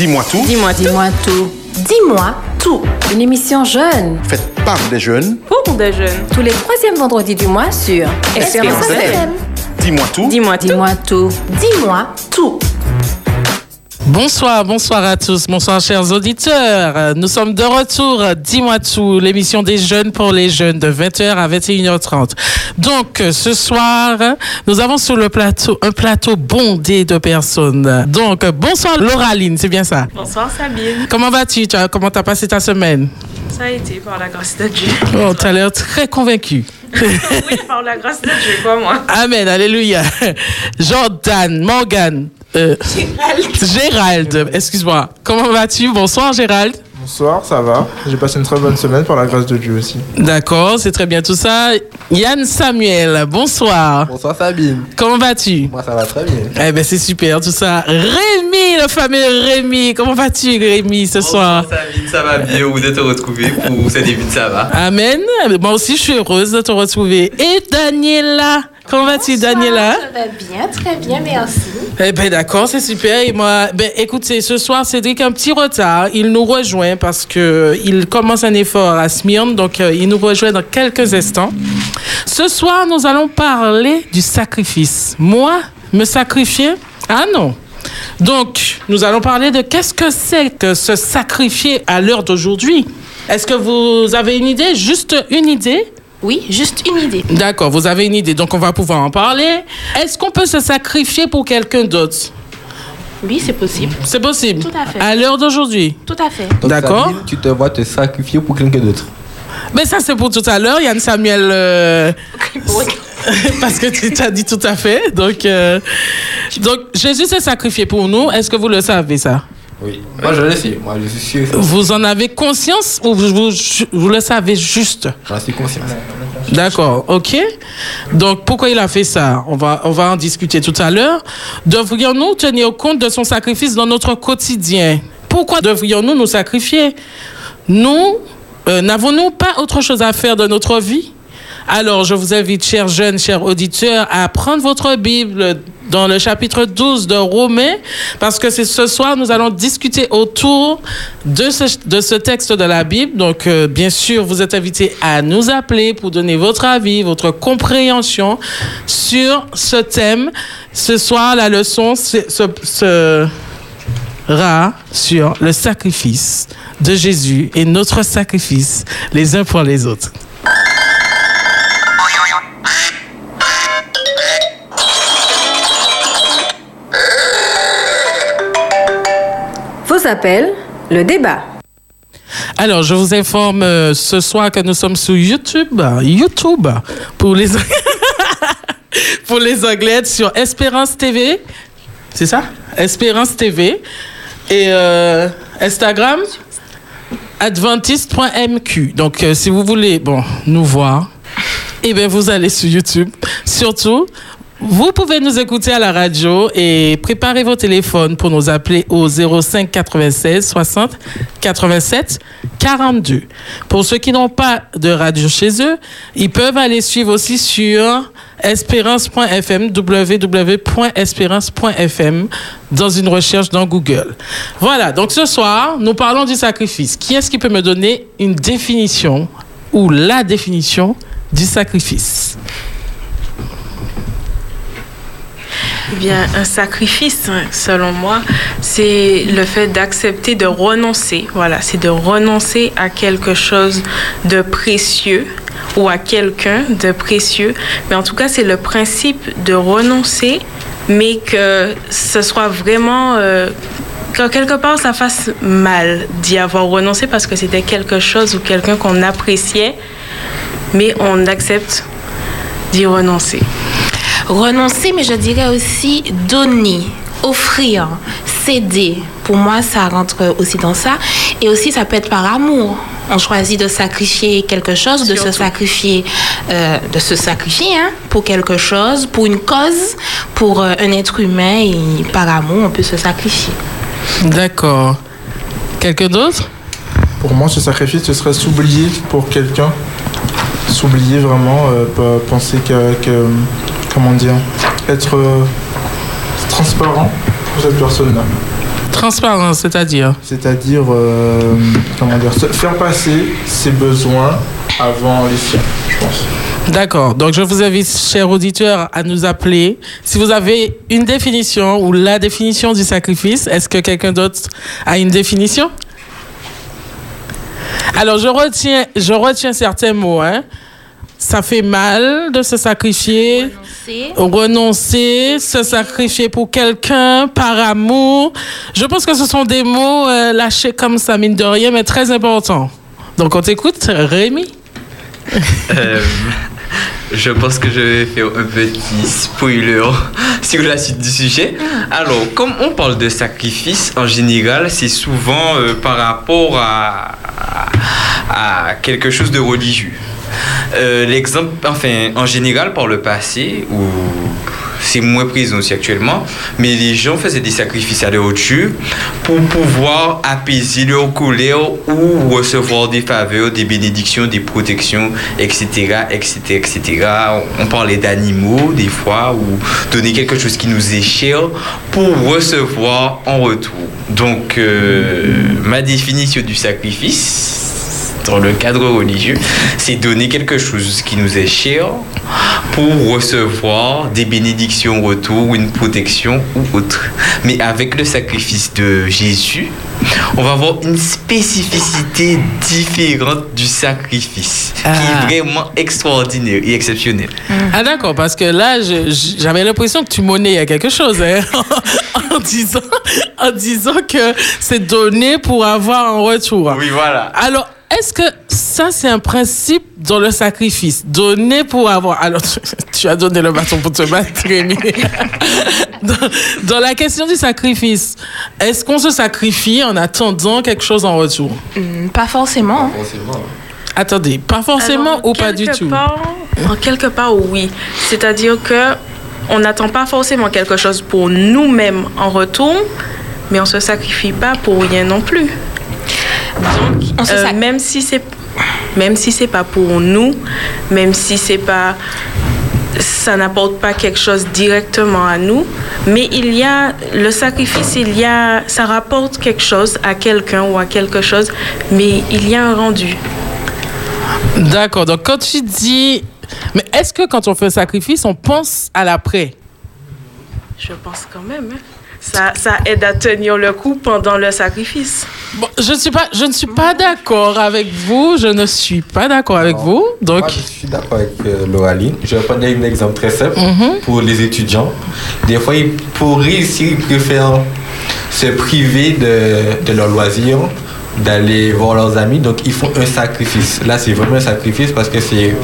Dis-moi tout. Dis-moi, dis-moi tout. Dis-moi tout. Une émission jeune. Faite par des jeunes. Pour des jeunes. Tous les troisièmes vendredis du mois sur Espérance FM. Dis-moi tout. Dis-moi tout. Dis-moi tout. Dis-moi tout. Bonsoir, bonsoir à tous, bonsoir chers auditeurs. Nous sommes de retour, dis-moi tout, l'émission des jeunes pour les jeunes de 20h à 21h30. Donc ce soir, nous avons sur le plateau un plateau bondé de personnes. Donc bonsoir Lauraline, c'est bien ça? Bonsoir Sabine. Comment vas-tu? Tu as- Comment t'as passé ta semaine? Ça a été par la grâce de Dieu. Oh, t'as l'air très convaincu. oui, par la grâce de Dieu, pas moi. Amen, alléluia. Jordan, Morgan, euh, Gérald, excuse-moi. Comment vas-tu? Bonsoir Gérald. Bonsoir, ça va? J'ai passé une très bonne semaine par la grâce de Dieu aussi. D'accord, c'est très bien tout ça. Yann Samuel, bonsoir. Bonsoir Sabine. Comment vas-tu? Moi ça va très bien. Eh ben c'est super tout ça. Rémi, le fameux Rémi. Comment vas-tu Rémi ce soir? Sabine, ça va bien? Vous de te retrouver pour ce début de ça va? Amen. Moi aussi je suis heureuse de te retrouver. Et Daniela, comment vas-tu Daniela? Je vais bien, très bien, merci. Eh ben d'accord, c'est super. Et moi, ben écoutez, ce soir Cédric a un petit retard. Il nous rejoint parce que il commence un effort à Smyrne, donc euh, il nous rejoint dans quelques instants. Ce soir, nous allons parler du sacrifice. Moi, me sacrifier? Ah non. Donc, nous allons parler de qu'est-ce que c'est que se sacrifier à l'heure d'aujourd'hui. Est-ce que vous avez une idée? Juste une idée? Oui, juste une idée. D'accord, vous avez une idée, donc on va pouvoir en parler. Est-ce qu'on peut se sacrifier pour quelqu'un d'autre? Oui, c'est possible. C'est possible. Tout à fait. À l'heure d'aujourd'hui? Tout à fait. Donc, D'accord. Sabine, tu te vois te sacrifier pour quelqu'un d'autre. Mais ça, c'est pour tout à l'heure. Yann Samuel, euh, parce que tu as dit tout à fait. Donc, euh, donc Jésus s'est sacrifié pour nous. Est-ce que vous le savez, ça? Oui. Moi je le sais. Moi je suis sûr. Vous en avez conscience ou vous, vous, vous le savez juste? J'en suis conscient. D'accord, ok. Donc, pourquoi il a fait ça? On va, on va en discuter tout à l'heure. Devrions-nous tenir compte de son sacrifice dans notre quotidien? Pourquoi devrions-nous nous sacrifier? Nous, euh, n'avons-nous pas autre chose à faire de notre vie? Alors, je vous invite, chers jeunes, chers auditeurs, à prendre votre Bible dans le chapitre 12 de Romains, parce que c'est ce soir, nous allons discuter autour de ce, texte de la Bible. Donc, euh, bien sûr, vous êtes invités à nous appeler pour donner votre avis, votre compréhension sur ce thème. Ce soir, la leçon sera sur le sacrifice de Jésus et notre sacrifice les uns pour les autres. Vos appels, le débat. Alors, je vous informe euh, ce soir que nous sommes sur YouTube. YouTube pour les, pour les Anglais sur Espérance TV. C'est ça? Espérance TV. Et euh, Instagram, adventiste.mq. Donc, euh, si vous voulez bon, nous voir, eh bien, vous allez sur YouTube. Surtout, vous pouvez nous écouter à la radio et préparez vos téléphones pour nous appeler au 05 96 60 87 42. Pour ceux qui n'ont pas de radio chez eux, ils peuvent aller suivre aussi sur espérance.fm, www.espérance.fm dans une recherche dans Google. Voilà, donc ce soir, nous parlons du sacrifice. Qui est-ce qui peut me donner une définition ou la définition du sacrifice? Eh bien, un sacrifice, hein, selon moi, c'est le fait d'accepter de renoncer. Voilà, c'est de renoncer à quelque chose de précieux ou à quelqu'un de précieux. Mais en tout cas, c'est le principe de renoncer, mais que ce soit vraiment... euh, que quelque part, ça fasse mal d'y avoir renoncé parce que c'était quelque chose ou quelqu'un qu'on appréciait, mais on accepte d'y renoncer. Renoncer, mais je dirais aussi donner, offrir, céder. Pour moi, ça rentre aussi dans ça. Et aussi, ça peut être par amour. On choisit de sacrifier quelque chose, de se sacrifier, euh, de se sacrifier hein, pour quelque chose, pour une cause, pour euh, un être humain. Et par amour, on peut se sacrifier. D'accord. Quelqu'un d'autre? Pour moi, ce sacrifice, ce serait s'oublier pour quelqu'un. S'oublier vraiment, euh, pas penser que, que- Comment dire Être euh, transparent pour cette personne-là. Transparence, c'est-à-dire C'est-à-dire, euh, comment dire, faire passer ses besoins avant les siens, je pense. D'accord. Donc, je vous invite, chers auditeurs, à nous appeler. Si vous avez une définition ou la définition du sacrifice, est-ce que quelqu'un d'autre a une définition? Alors, je retiens, je retiens certains mots. Hein. Ça fait mal de se sacrifier. Renoncer, se sacrifier pour quelqu'un par amour. Je pense que ce sont des mots euh, lâchés comme ça, mine de rien, mais très importants. Donc, on t'écoute, Rémi. Euh, je pense que je vais faire un petit spoiler sur la suite du sujet. Alors, comme on parle de sacrifice, en général, c'est souvent euh, par rapport à, à, à quelque chose de religieux. Euh, L'exemple, enfin, en général, par le passé, ou c'est moins présent aussi actuellement, mais les gens faisaient des sacrifices à leur Dieu pour pouvoir apaiser leur colère ou recevoir des faveurs, des bénédictions, des protections, etc., etc., etc. On parlait d'animaux des fois ou donner quelque chose qui nous est cher pour recevoir en retour. Donc, euh, ma définition du sacrifice dans le cadre religieux, c'est donner quelque chose qui nous est cher pour recevoir des bénédictions en retour, une protection ou autre. Mais avec le sacrifice de Jésus, on va avoir une spécificité différente du sacrifice, qui Ah. est vraiment extraordinaire et exceptionnel. Ah d'accord, parce que là, j'avais l'impression que tu monnayais quelque chose hein, en, disant, en disant que c'est donné pour avoir un retour. Oui, voilà. Alors, est-ce que ça, c'est un principe dans le sacrifice? Donner pour avoir... Alors, tu, tu as donné le bâton pour te battre, Rémi. dans, dans la question du sacrifice, est-ce qu'on se sacrifie en attendant quelque chose en retour? Hmm, pas forcément. Forcément. Attendez, pas forcément Alors, ou pas du tout? part- en quelque part, oui. C'est-à-dire que on n'attend pas forcément quelque chose pour nous-mêmes en retour, mais on se sacrifie pas pour rien non plus. Donc, On se euh, même si c'est même si c'est pas pour nous, même si c'est pas ça n'apporte pas quelque chose directement à nous, mais il y a le sacrifice, il y a ça rapporte quelque chose à quelqu'un ou à quelque chose, mais il y a un rendu. D'accord, donc quand tu dis... Mais est-ce que quand on fait un sacrifice, on pense à l'après? Je pense quand même. hein. Ça, ça aide à tenir le coup pendant le sacrifice. Bon, je, suis pas, je ne suis pas d'accord avec vous. Je ne suis pas d'accord avec Non. vous. Donc, Moi, je suis d'accord avec euh, Loraline. Je vais prendre un exemple très simple Mhm. pour les étudiants. Des fois, ils, pour réussir, ils préfèrent se priver de, de leur loisir, d'aller voir leurs amis. Donc, ils font un sacrifice. Là, c'est vraiment un sacrifice parce que c'est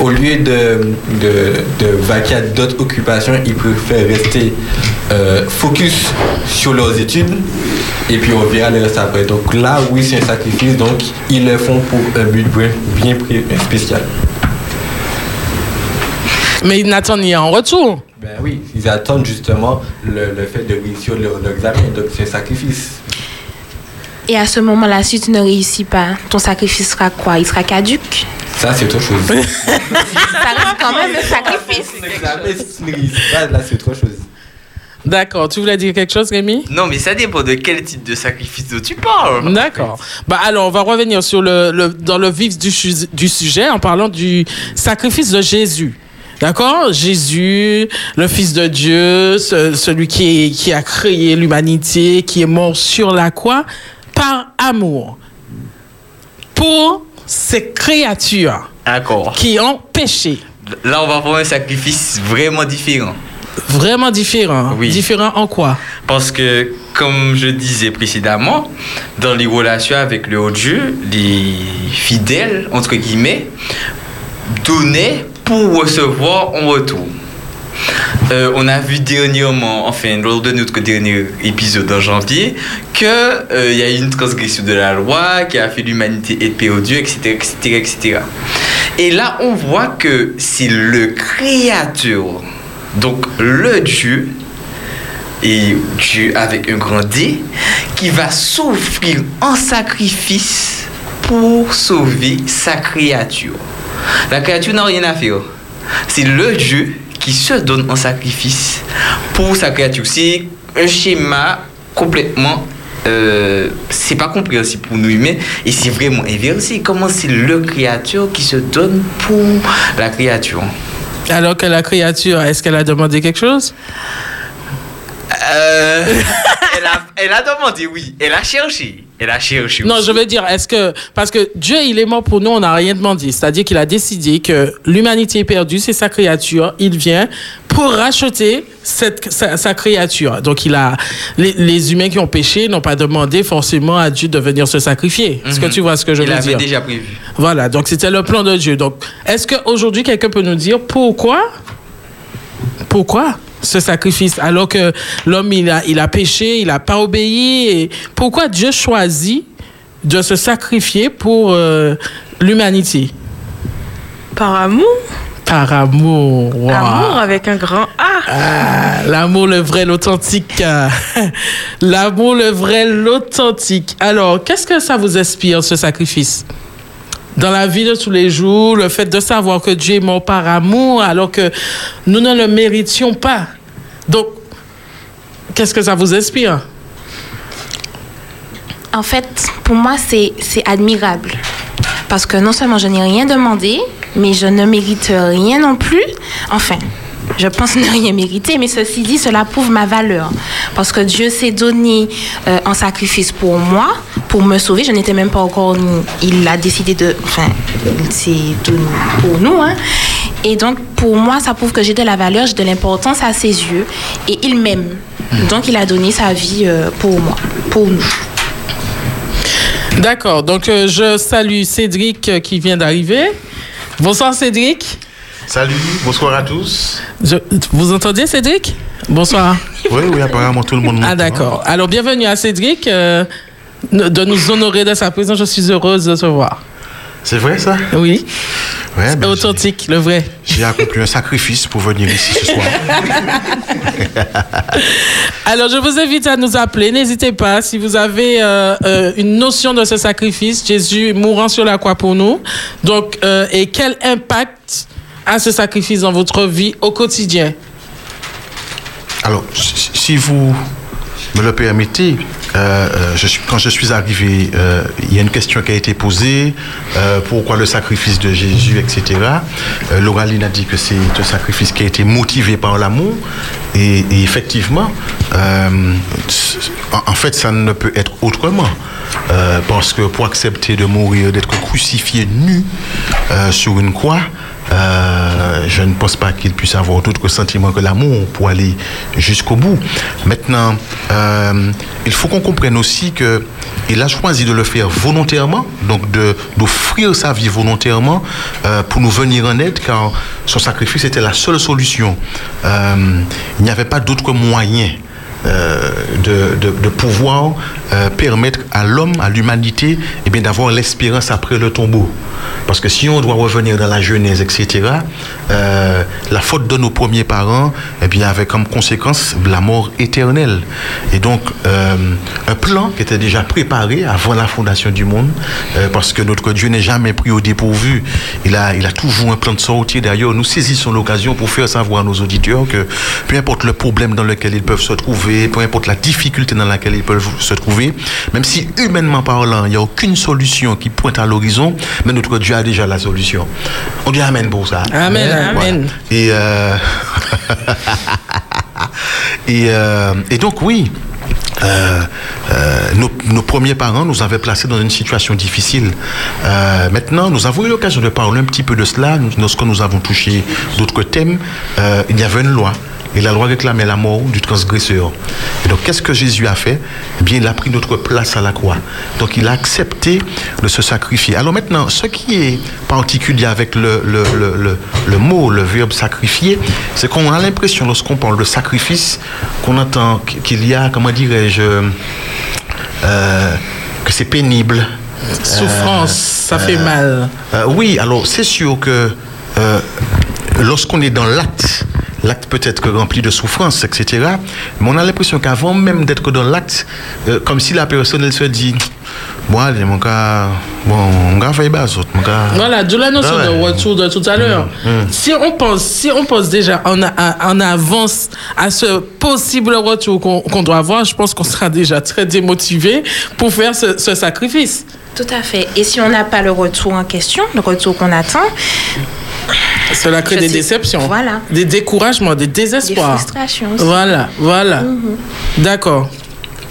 au lieu de, de, de vaquer à d'autres occupations, ils préfèrent rester euh, focus sur leurs études et puis on verra le reste après. Donc là, oui, c'est un sacrifice. Donc, ils le font pour un but bien, bien spécial. mais ils n'attendent rien en retour. Ben oui, ils attendent justement le, le fait de réussir leur, leur examen. Donc, c'est un sacrifice. Et à ce moment-là, si tu ne réussis pas, ton sacrifice sera quoi? Il sera caduque Ça, c'est autre chose. Ça reste quand même un sacrifice. L'examen, si tu ne réussis pas, là, c'est autre chose. D'accord. Tu voulais dire quelque chose, Rémi? Non, mais ça dépend de quel type de sacrifice dont tu parles. D'accord. Bah alors, on va revenir sur le, le- dans le vif du, sujet en parlant du sacrifice de Jésus. D'accord? Jésus, le Fils de Dieu, ce- celui qui, est- qui a créé l'humanité, qui est mort sur la croix, par amour. Pour ces créatures qui ont péché. Là, on va voir un sacrifice vraiment différent. Vraiment différent. Oui. Différent en quoi? Parce que, comme je disais précédemment, dans les relations avec le haut Dieu, les fidèles, entre guillemets, donnaient pour recevoir en retour. Euh, on a vu dernièrement, enfin lors de notre dernier épisode en janvier, que euh, y a eu une transgression de la loi qui a fait l'humanité être perdue, etc., etc., etc. Et là, on voit que c'est le Créateur, donc le Dieu, et Dieu avec un grand D, qui va s'offrir en sacrifice pour sauver sa créature. La créature n'a rien à faire. C'est le Dieu qui se donne en sacrifice pour sa créature. C'est un schéma complètement euh, c'est pas compréhensible pour nous humains et c'est vraiment inversé. Comment c'est le créature qui se donne pour la créature Alors que la créature, est-ce qu'elle a demandé quelque chose? Euh, elle, a, elle a demandé, oui. Elle a cherché. Non, je veux dire, est-ce que. Parce que Dieu, il est mort pour nous, on n'a rien demandé. C'est-à-dire qu'il a décidé que l'humanité est perdue, c'est sa créature. Il vient pour racheter cette, sa, créature. Donc, il a. Les, humains qui ont péché n'ont pas demandé forcément à Dieu de venir se sacrifier. Est-ce que mhm. tu vois ce que je veux dire? Il avait déjà prévu. Voilà, donc c'était le plan de Dieu. Donc, est-ce qu'aujourd'hui, quelqu'un peut nous dire pourquoi? Pourquoi? Ce sacrifice alors que l'homme il a, il a péché, il n'a pas obéi. Et pourquoi Dieu choisit de se sacrifier pour euh, l'humanité? Par amour. Par amour. Amour avec un grand A. Ah, l'amour, le vrai, l'authentique. l'amour, le vrai, l'authentique. Alors, qu'est-ce que ça vous inspire, ce sacrifice? Dans la vie de tous les jours, le fait de savoir que Dieu est mort par amour alors que nous ne le méritions pas. Donc, qu'est-ce que ça vous inspire? En fait, pour moi, c'est admirable. Parce que non seulement je n'ai rien demandé, mais je ne mérite rien non plus. Enfin, je pense ne rien mériter, mais ceci dit, cela prouve ma valeur. Parce que Dieu s'est donné euh, en sacrifice pour moi, pour me sauver. Je n'étais même pas encore Il a décidé de. Enfin, il s'est donné pour nous. Hein. Et donc, pour moi, ça prouve que j'ai de la valeur, j'ai de l'importance à ses yeux. Et il m'aime. Donc, il a donné sa vie euh, pour moi, pour nous. D'accord. Donc, euh, je salue Cédric qui vient d'arriver. Bonsoir, Cédric. Salut, bonsoir à tous. vous entendez Cédric? Bonsoir. Oui, oui, apparemment tout le monde Ah d'accord. Alors bienvenue à Cédric euh, de nous honorer de sa présence. Je suis heureuse de te voir. C'est vrai ça? Oui. Ouais, ben, authentique, le vrai. J'ai accompli un sacrifice pour venir ici ce soir. Alors, je vous invite à nous appeler. N'hésitez pas. Si vous avez euh, euh, une notion de ce sacrifice, Jésus mourant sur la croix pour nous. Donc, et quel impact à ce sacrifice dans votre vie au quotidien? Alors, si vous me le permettez, euh, euh, quand je suis arrivé, euh, il y a une question qui a été posée, pourquoi le sacrifice de Jésus, etc. Loraline a dit que c'est un sacrifice qui a été motivé par l'amour, et, effectivement, en, fait, ça ne peut être autrement. parce que pour accepter de mourir, d'être crucifié nu sur une croix, euh, je ne pense pas qu'il puisse avoir d'autre sentiment que l'amour pour aller jusqu'au bout. Maintenant, euh, il faut qu'on comprenne aussi que il a choisi de le faire volontairement, donc d'offrir sa vie volontairement euh, pour nous venir en aide, car son sacrifice était la seule solution. il n'y avait pas d'autre moyen. de, de, pouvoir permettre à l'homme, à l'humanité, eh d'avoir l'espérance après le tombeau. Parce que si on doit revenir dans la Genèse, etc., euh, la faute de nos premiers parents, eh bien, avait comme conséquence la mort éternelle. Et donc, euh, un plan qui était déjà préparé avant la fondation du monde, euh, parce que notre Dieu n'est jamais pris au dépourvu. Il a, il a toujours un plan de sortie. D'ailleurs, nous saisissons l'occasion pour faire savoir à nos auditeurs que peu importe le problème dans lequel ils peuvent se trouver, peu importe la difficulté dans laquelle ils peuvent se trouver, même si humainement parlant, il n'y a aucune solution qui pointe à l'horizon, mais notre Dieu a déjà la solution. On dit Amen pour ça. Amen, Amen. Et, euh, euh, et, donc, oui. Euh, nos, premiers parents nous avaient placés dans une situation difficile. maintenant, nous avons eu l'occasion de parler un petit peu de cela lorsque nous avons touché d'autres thèmes. il y avait une loi et la loi réclamait la mort du transgresseur. Et donc, qu'est-ce que Jésus a fait? Eh bien, il a pris notre place à la croix. Donc, il a accepté de se sacrifier. Alors maintenant, ce qui est particulier avec le, le, le, le mot, le verbe sacrifier, c'est qu'on a l'impression, lorsqu'on parle de sacrifice, qu'on entend qu'il y a, comment dirais-je, euh, que c'est pénible. Souffrance, ça fait euh, mal. Euh, oui, alors c'est sûr que lorsqu'on est dans l'acte, l'acte peut être rempli de souffrance, etc. Mais on a l'impression qu'avant même d'être dans l'acte, euh, comme si la personne elle se dit Moi, mon cas, bon, on va faire bas, mon cas. Voilà, de la notion Ah ouais. de retour de tout à l'heure. Si on pense, si on pense déjà en, en avance à ce possible retour qu'on doit avoir, je pense qu'on sera déjà très démotivé pour faire ce, ce sacrifice. Tout à fait. Et si on n'a pas le retour en question, le retour qu'on attend, Cela crée Je des sais. déceptions, Voilà. des découragements, des désespoirs. Des frustrations aussi. Voilà, voilà. D'accord.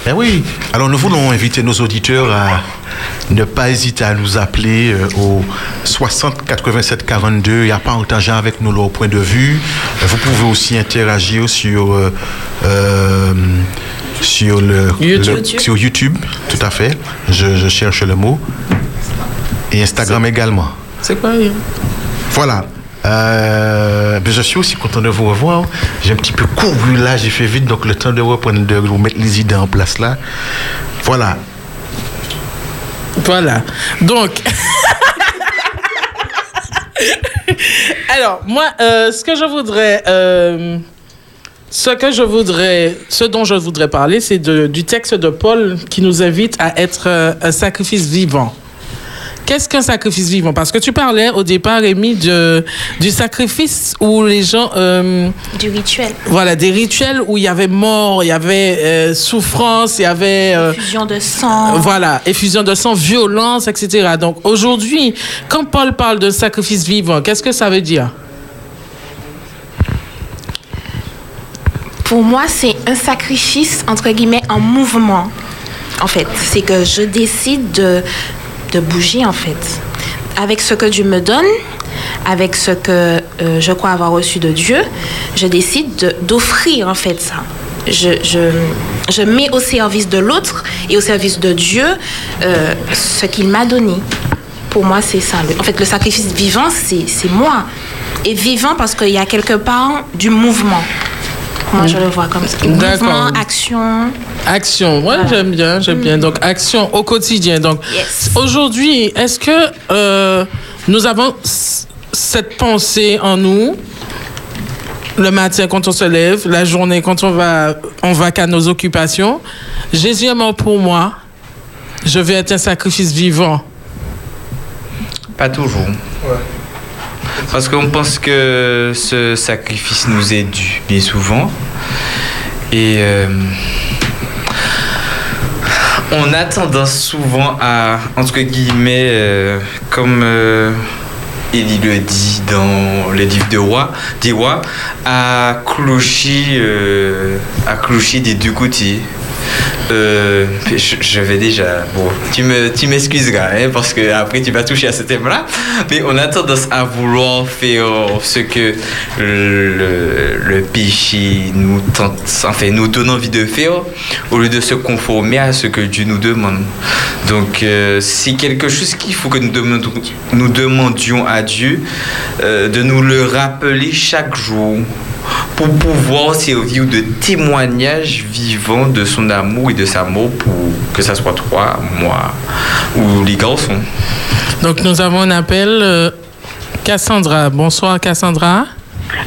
Ben oui. Alors nous voulons inviter nos auditeurs à ne pas hésiter à nous appeler euh, au 60 87 42 et à partager avec nous leur point de vue. Vous pouvez aussi interagir sur euh, euh, sur le YouTube. le- sur YouTube, tout à fait. Je, je cherche le mot et Instagram également. C'est quoi Voilà. Ben, je suis aussi content de vous revoir. J'ai un petit peu couru là, j'ai fait vite, donc le temps de reprendre, de vous mettre les idées en place là. Voilà. Voilà. Donc. Alors, moi, euh, ce que je voudrais. euh, ce que je voudrais, ce dont je voudrais parler, c'est du texte de Paul qui nous invite à être un sacrifice vivant. Qu'est-ce qu'un sacrifice vivant? Parce que tu parlais au départ, Rémi, de, du sacrifice où les gens, euh, du rituel. voilà, des rituels où il y avait mort, il y avait euh, souffrance, il y avait euh, Fusion de sang. voilà, effusion de sang, violence, etc. Donc aujourd'hui, quand Paul parle de sacrifice vivant, qu'est-ce que ça veut dire? Pour moi, c'est un sacrifice, entre guillemets, en mouvement. En fait, c'est que je décide de, de bouger, en fait. Avec ce que Dieu me donne, avec ce que euh, je crois avoir reçu de Dieu, je décide de- d'offrir, en fait, ça. Je, mets au service de l'autre et au service de Dieu euh, ce qu'il m'a donné. Pour moi, c'est ça. En fait, le sacrifice vivant, c'est c'est moi. Et vivant parce qu'il y a quelque part du mouvement. Moi, je le vois comme ça. D'accord. Mouvement, action. Action, ouais, j'aime bien, j'aime bien. Donc action au quotidien. Donc Yes. aujourd'hui, est-ce que euh, nous avons cette pensée en nous? Le matin quand on se lève, la journée quand on va, on va qu'à nos occupations. Jésus est mort pour moi. Je vais être un sacrifice vivant. Pas toujours. Parce qu'on pense que ce sacrifice nous est dû bien souvent. Et euh, on a tendance souvent à, entre guillemets, euh, comme euh, le dit dans les livres de rois, des rois, à clocher, euh, à clocher des deux côtés. Euh, je, vais déjà. Bon, tu me, tu m'excuseras, hein, parce que après tu vas toucher à ce thème-là. Mais on a tendance à vouloir faire ce que le, le péché nous enfin, nous donne envie de faire, au lieu de se conformer à ce que Dieu nous demande. Donc, euh, c'est quelque chose qu'il faut que nous demandions à Dieu euh, de nous le rappeler chaque jour pour pouvoir servir de témoignage vivant de son amour et de sa mort pour que ça soit toi, moi ou les garçons. Donc nous avons un appel. euh, Cassandra. Bonsoir Cassandra.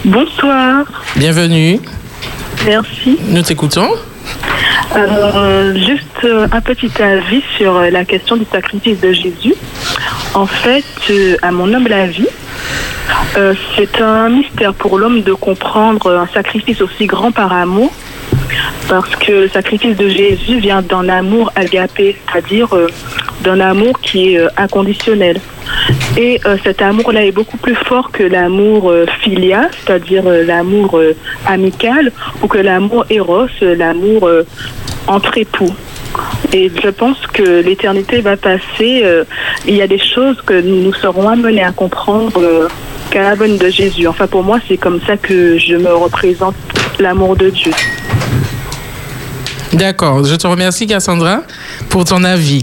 Bonsoir, Bienvenue. merci. Nous t'écoutons. Alors, euh, juste euh, un petit avis sur la question du sacrifice de Jésus. En fait, à mon humble avis, euh, c'est un mystère pour l'homme de comprendre un sacrifice aussi grand par amour, parce que le sacrifice de Jésus vient d'un amour agapé, c'est-à-dire euh, d'un amour qui est euh, inconditionnel. Et cet amour-là est beaucoup plus fort que l'amour filia, c'est-à-dire l'amour amical, ou que l'amour éros, l'amour entre époux. Et je pense que l'éternité va passer. il y a des choses que nous serons amenés à comprendre qu'à la bonne de Jésus. Enfin, pour moi, c'est comme ça que je me représente l'amour de Dieu. D'accord. Je te remercie Cassandra pour ton avis.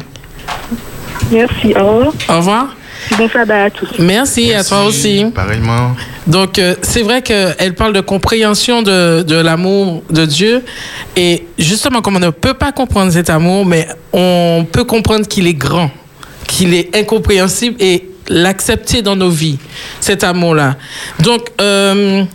Merci. Au revoir. Au revoir. Bon sabbat à tous. Merci, à toi aussi. Pareillement. Donc, euh, c'est vrai qu'elle parle de compréhension de, de l'amour de Dieu. Et justement, comme on ne peut pas comprendre cet amour, mais on peut comprendre qu'il est grand, qu'il est incompréhensible et l'accepter dans nos vies, cet amour-là. Donc, euh,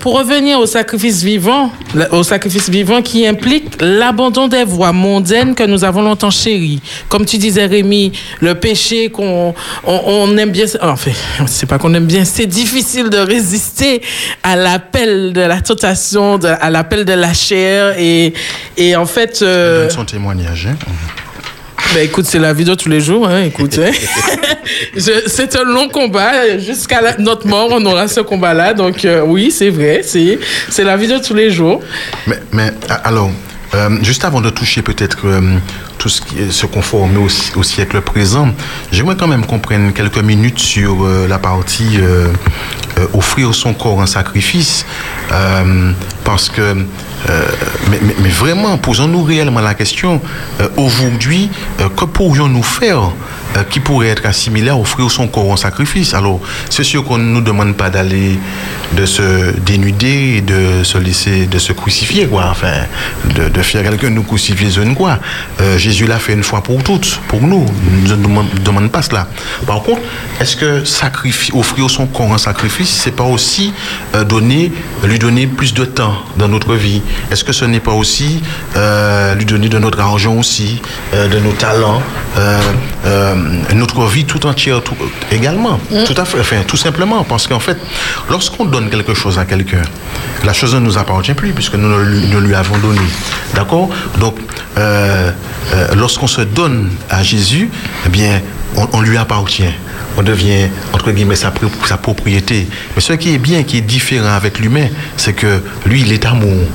pour revenir au sacrifice vivant, au sacrifice vivant qui implique l'abandon des voies mondaines que nous avons longtemps chéries. Comme tu disais, Rémi, le péché qu'on on, aime bien, enfin, c'est pas qu'on aime bien, c'est difficile de résister à l'appel de la tentation, à l'appel de la chair et, et en fait... Euh, son témoignage. Hein. Ben, écoute, c'est la vie de tous les jours. Hein, écoute, hein. c'est un long combat. Jusqu'à notre mort, on aura ce combat-là. Donc, euh, oui, c'est vrai. C'est la vie de tous les jours. Mais, mais alors, euh, juste avant de toucher peut-être euh, tout ce qui se conforme au, au, siècle présent, j'aimerais quand même qu'on prenne quelques minutes sur la partie offrir son corps en sacrifice. parce que euh, mais, vraiment, posons-nous réellement la question, euh, aujourd'hui, euh, que pourrions-nous faire qui pourrait être assimilé à offrir son corps en sacrifice? Alors, c'est sûr qu'on ne nous demande pas d'aller, de se dénuder, de se laisser, de se crucifier, quoi. Enfin, de, faire quelqu'un nous crucifier, quoi. Jésus l'a fait une fois pour toutes, pour nous. Il ne demande pas cela. Par contre, est-ce que sacrifier, offrir son corps en sacrifice, c'est pas aussi donner, lui donner plus de temps dans notre vie? Est-ce que ce n'est pas aussi euh, lui donner de notre argent aussi, euh, de nos talents, euh, notre vie tout entière également? Mm. Tout à fait, enfin, tout simplement, parce qu'en fait, lorsqu'on donne quelque chose à quelqu'un, la chose ne nous appartient plus puisque nous ne lui, avons donné. D'accord? Donc, lorsqu'on se donne à Jésus, eh bien, on lui appartient on devient, entre guillemets, sa, propriété. Mais ce qui est bien, qui est différent avec l'humain, c'est que lui, il est amour.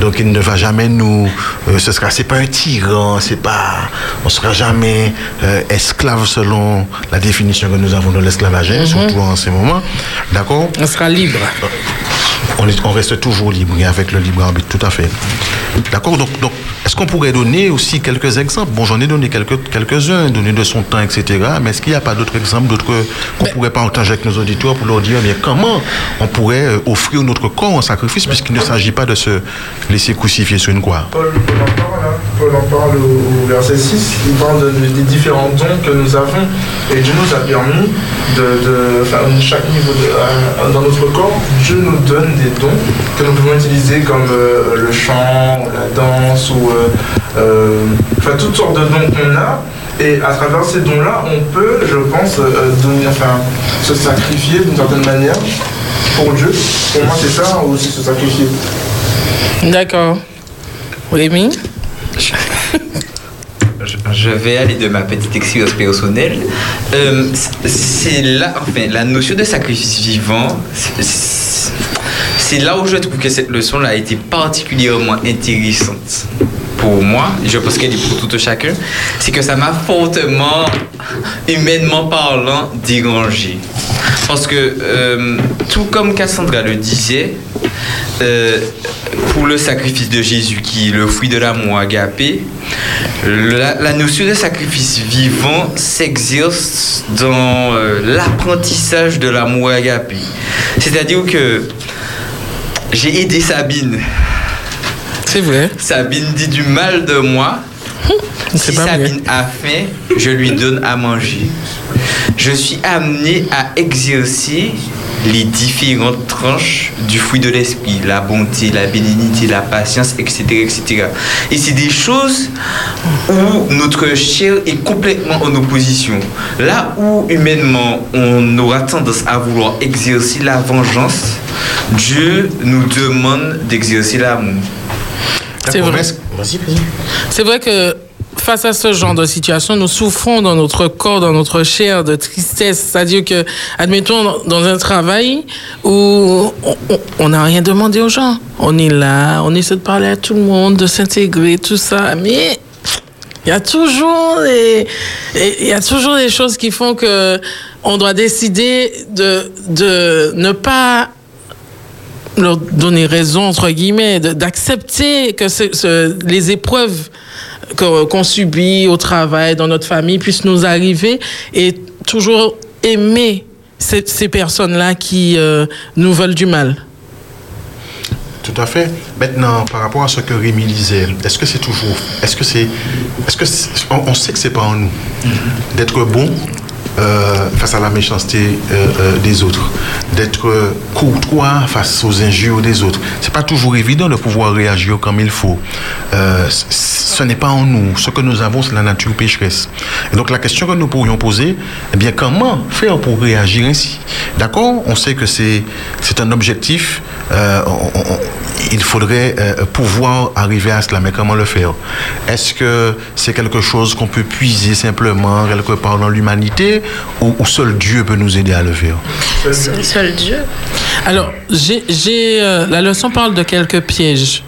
Donc il ne va jamais nous... Euh, ce sera, c'est pas un tyran, c'est pas... On sera jamais euh, esclave selon la définition que nous avons de l'esclavage, hein, mhm. surtout en ces moments. D'accord? On sera libre. On, on, reste toujours libre, avec le libre arbitre, tout à fait. D'accord? Donc, donc est-ce qu'on pourrait donner aussi quelques exemples? Bon, j'en ai donné quelques, quelques-uns, donné de son temps, etc. Mais est-ce qu'il n'y a pas d'autres exemples, d'autres qu'on pourrait partager avec nos auditeurs pour leur dire bien, comment on pourrait euh, offrir notre corps en sacrifice puisqu'il ne s'agit pas de se laisser crucifier sur une croix Paul, en parle, au, verset 6, il parle des différents dons que nous avons. Et Dieu nous a permis de, chaque niveau dans notre corps, Dieu nous donne des dons que nous pouvons utiliser comme euh, le chant, la danse ou euh, euh, enfin, toutes sortes de dons qu'on a. Et à travers ces dons-là, on peut, je pense, donner, se sacrifier d'une certaine manière pour Dieu. Pour moi, c'est ça aussi se sacrifier. D'accord. Rémi je vais aller de ma petite expérience personnelle. c'est là, enfin, la notion de sacrifice vivant, c'est là où je trouve que cette leçon-là a été particulièrement intéressante pour moi, je pense qu'elle est pour tout chacun, c'est que ça m'a fortement, humainement parlant, dérangé. Parce que, euh, tout comme Cassandra le disait, euh, pour le sacrifice de Jésus, qui est le fruit de l'amour agapé, la, la, notion de sacrifice vivant s'exerce dans euh, l'apprentissage de l'amour agapé. C'est-à-dire que j'ai aidé Sabine. C'est vrai. Sabine dit du mal de moi. Si Sabine a faim, je lui donne à manger. Je suis amené à exercer les différentes tranches du fruit de l'esprit, la bonté, la bénignité, la patience, etc. etc. Et c'est des choses où notre chair est complètement en opposition. Là où humainement on aura tendance à vouloir exercer la vengeance, Dieu nous demande d'exercer l'amour. C'est vrai. C'est vrai que face à ce genre de situation, nous souffrons dans notre corps, dans notre chair de tristesse. C'est-à-dire que, admettons, dans un travail où on n'a rien demandé aux gens. On est là, on essaie de parler à tout le monde, de s'intégrer, tout ça. Mais il y a toujours des, y a toujours des choses qui font que on doit décider de, de ne pas leur donner raison, entre guillemets, d'accepter que les épreuves qu'on subit au travail, dans notre famille, puissent nous arriver et toujours aimer ces, personnes-là qui euh, nous veulent du mal. Tout à fait. Maintenant, par rapport à ce que Rémi disait, est-ce que c'est toujours, est-ce que c'est, est-ce que on, sait que c'est pas en nous d'être bon euh, face à la méchanceté euh, euh, des autres, d'être courtois face aux injures des autres. C'est pas toujours évident de pouvoir réagir comme il faut. Ce n'est pas en nous. Ce que nous avons, c'est la nature pécheresse. Donc la question que nous pourrions poser, eh bien, comment faire pour réagir ainsi? D'accord? On sait que c'est un objectif. Il faudrait euh, pouvoir arriver à cela, mais comment le faire? Est-ce que c'est quelque chose qu'on peut puiser simplement quelque part dans l'humanité ou, ou seul Dieu peut nous aider à le faire? Seul, seul Dieu. Alors, j'ai, euh, la leçon parle de quelques pièges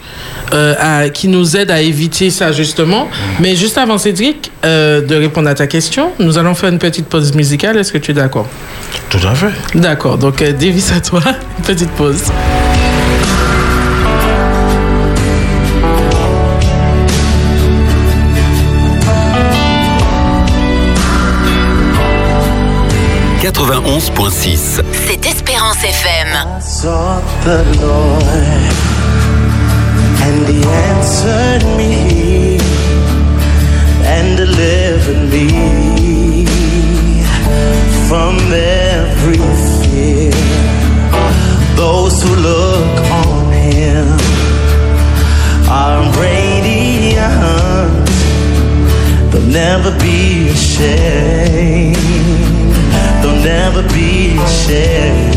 euh, à- qui nous aident à éviter ça, justement. Mais juste avant, Cédric, euh, de répondre à ta question, nous allons faire une petite pause musicale. Est-ce que tu es d'accord? Tout à fait. D'accord. Donc, euh, Davis, à toi, une petite pause. C'est Espérance FM. sought the Lord, and He answered me and delivered me from every fear. Those who look on Him are radiant; they'll never be ashamed. They'll never be ashamed.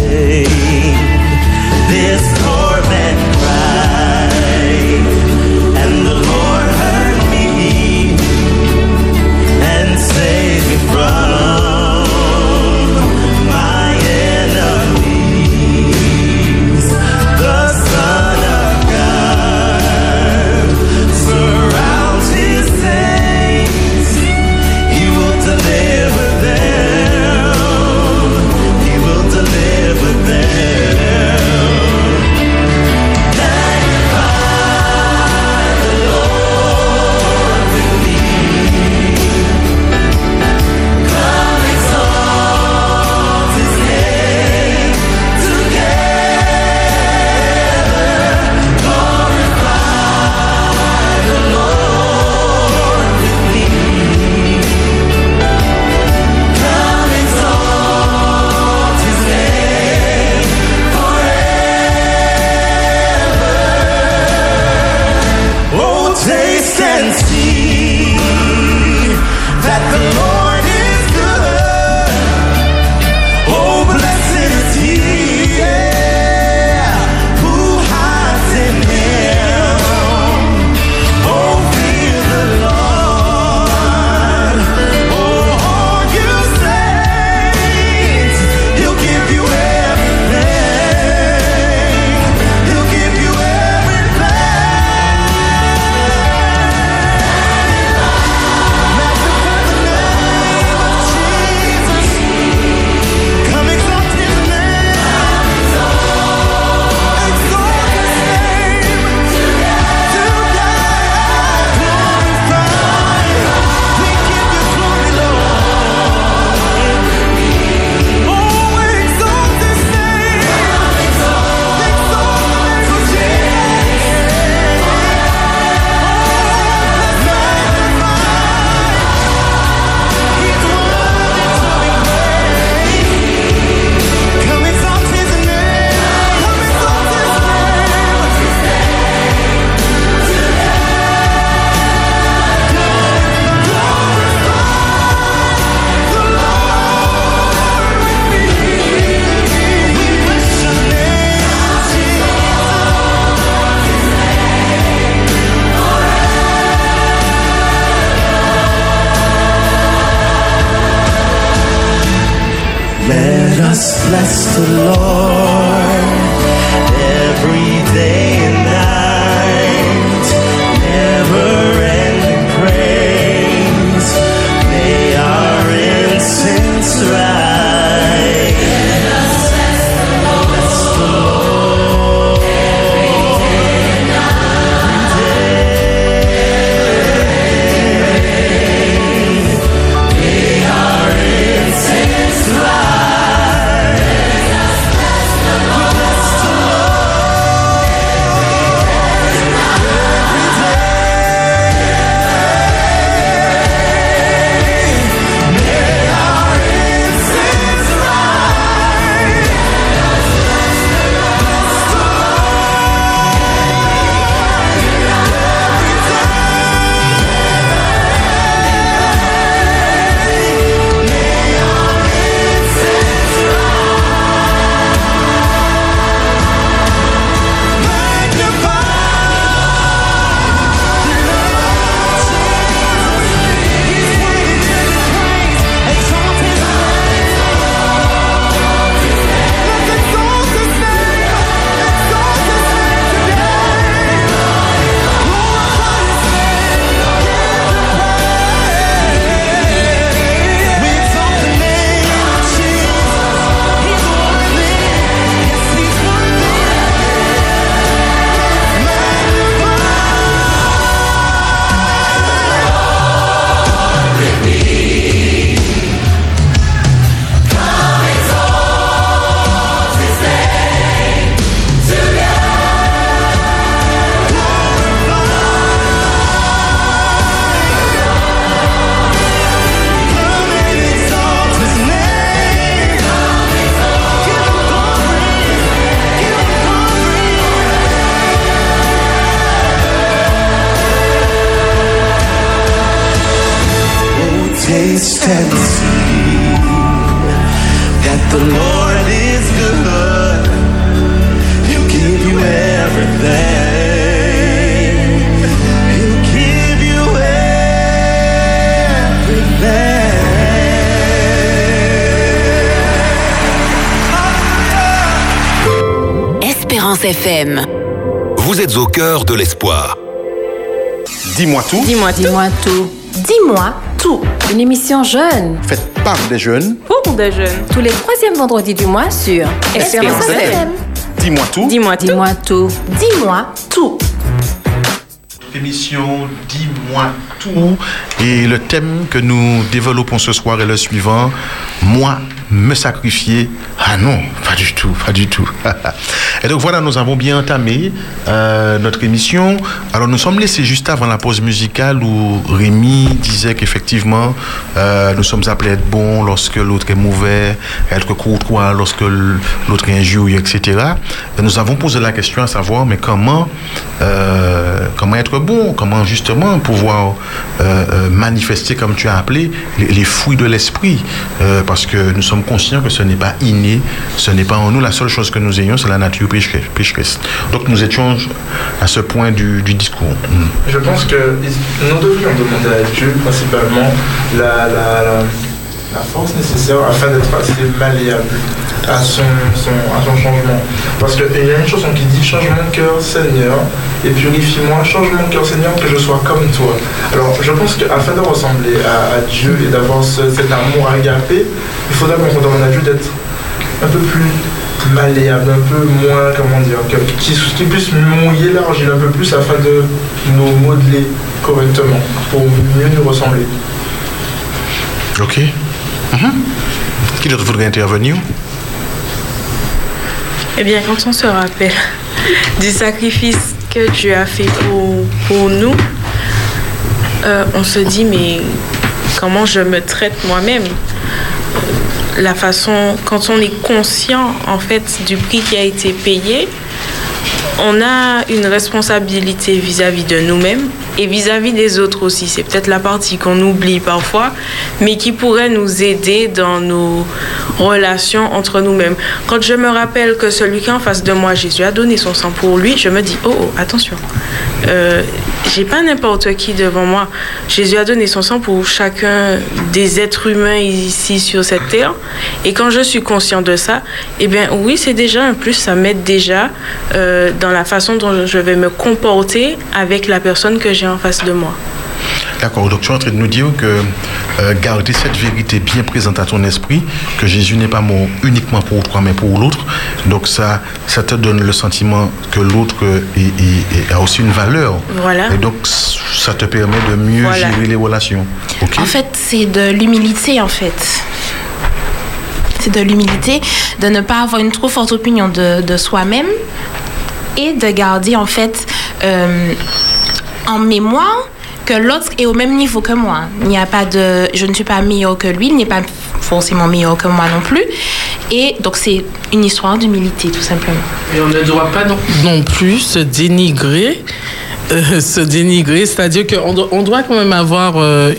Taste and see that the Lord is good. He'll give you everything. He'll give you everything. Espérance FM. Vous êtes au cœur de l'espoir. Dis-moi tout. Dis-moi, dis-moi tout. Dis-moi tout. Une émission jeune. Faite par des jeunes. Pour des jeunes. Tous les troisièmes vendredis du mois sur Espérance FM. Dis-moi tout. Dis-moi tout. Dis-moi tout. Dis-moi tout. Émission Dis-moi tout. Et le thème que nous développons ce soir est le suivant. Moi, me sacrifier. Ah non, pas du tout, pas du tout. Et donc voilà, nous avons bien entamé euh, notre émission. Alors nous sommes laissés juste avant la pause musicale où Rémi disait qu'effectivement, euh, nous sommes appelés à être bons lorsque l'autre est mauvais, être courtois lorsque l'autre est injurieux, etc. Et nous avons posé la question à savoir, mais comment, euh, comment être bon, comment justement pouvoir manifester, comme tu as appelé, les, les fruits de l'esprit. Parce que nous sommes conscients que ce n'est pas inné, ce n'est pas en nous. La seule chose que nous ayons, c'est la nature pécheresse. Donc nous étions à ce point du, discours. Mm. Je pense que nous devrions demander à Dieu principalement la, force nécessaire afin d'être assez malléable à son, changement. Parce qu'il y a une chanson qui dit Change mon cœur, Seigneur, et purifie-moi, change mon cœur, Seigneur, que je sois comme toi. Alors je pense qu'afin de ressembler à, Dieu et d'avoir ce- cet amour agapé, il faudra qu'on demande à Dieu d'être un peu plus malléable, un peu moins, comment dire, qui, qui puisse mouiller l'argile un peu plus afin de nous modeler correctement, pour mieux nous ressembler. OK Mhm. Qui d'autre voudrait intervenir? Eh bien, quand on se rappelle du sacrifice que Dieu a fait pour, pour nous, euh, on se dit, mais comment je me traite moi-même? La façon, quand on est conscient, en fait, du prix qui a été payé, on a une responsabilité vis-à-vis de nous-mêmes et vis-à-vis des autres aussi. C'est peut-être la partie qu'on oublie parfois, mais qui pourrait nous aider dans nos relations entre nous-mêmes. Quand je me rappelle que celui qui est en face de moi, Jésus a donné son sang pour lui, je me dis, oh, oh attention, euh, j'ai pas n'importe qui devant moi. Jésus a donné son sang pour chacun des êtres humains ici sur cette terre. Et quand je suis conscient de ça, eh bien oui, c'est déjà un plus, ça m'aide déjà euh, dans la façon dont je vais me comporter avec la personne que j'ai en face de moi. D'accord, donc tu es en train de nous dire que euh, garder cette vérité bien présente à ton esprit, que Jésus n'est pas mort uniquement pour toi, mais pour l'autre. Donc ça, ça te donne le sentiment que l'autre euh, a aussi une valeur. Voilà. Et donc ça te permet de mieux Voilà. gérer les relations. En fait, c'est de l'humilité, en fait. C'est de l'humilité, de ne pas avoir une trop forte opinion de, de soi-même et de garder, en fait, euh, en mémoire que l'autre est au même niveau que moi. Il n'y a pas de... Je ne suis pas meilleur que lui, il n'est pas forcément meilleur que moi non plus. Et donc, c'est une histoire d'humilité, tout simplement. Et on ne doit pas non, non plus se dénigrer. Euh, se dénigrer, c'est-à-dire qu'on doit, on doit quand même avoir euh.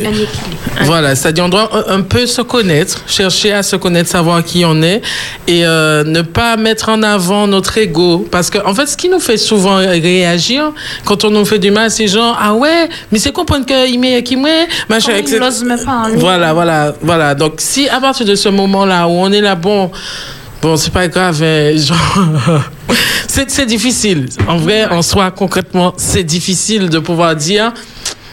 Voilà, c'est-à-dire on doit un, un peu se connaître, chercher à se connaître, savoir qui on est et euh, ne pas mettre en avant notre ego. Parce que, en fait, ce qui nous fait souvent réagir quand on nous fait du mal, c'est genre, ah ouais, mais c'est comprendre qu'il m'est, qui m'est, machin, etc. lui. Voilà, voilà, voilà. Donc, si à partir de ce moment-là où on est là, bon, bon, c'est pas grave, c'est, difficile. En vrai, en soi, concrètement, c'est difficile de pouvoir dire,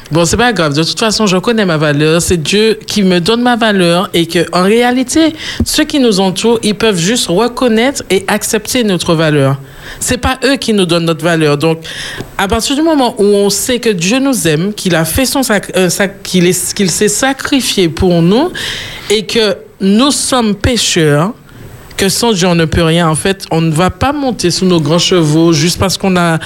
Bon, c'est pas grave. De toute façon, je connais ma valeur. C'est Dieu qui me donne ma valeur et que, en réalité, ceux qui nous entourent, ils peuvent juste reconnaître et accepter notre valeur. C'est pas eux qui nous donnent notre valeur. Donc, à partir du moment où on sait que Dieu nous aime, qu'il a fait son sac, est- qu'il s'est sacrifié pour nous et que nous sommes pécheurs, que sans Dieu on ne peut rien. En fait, on ne va pas monter sous nos grands chevaux juste parce qu'on a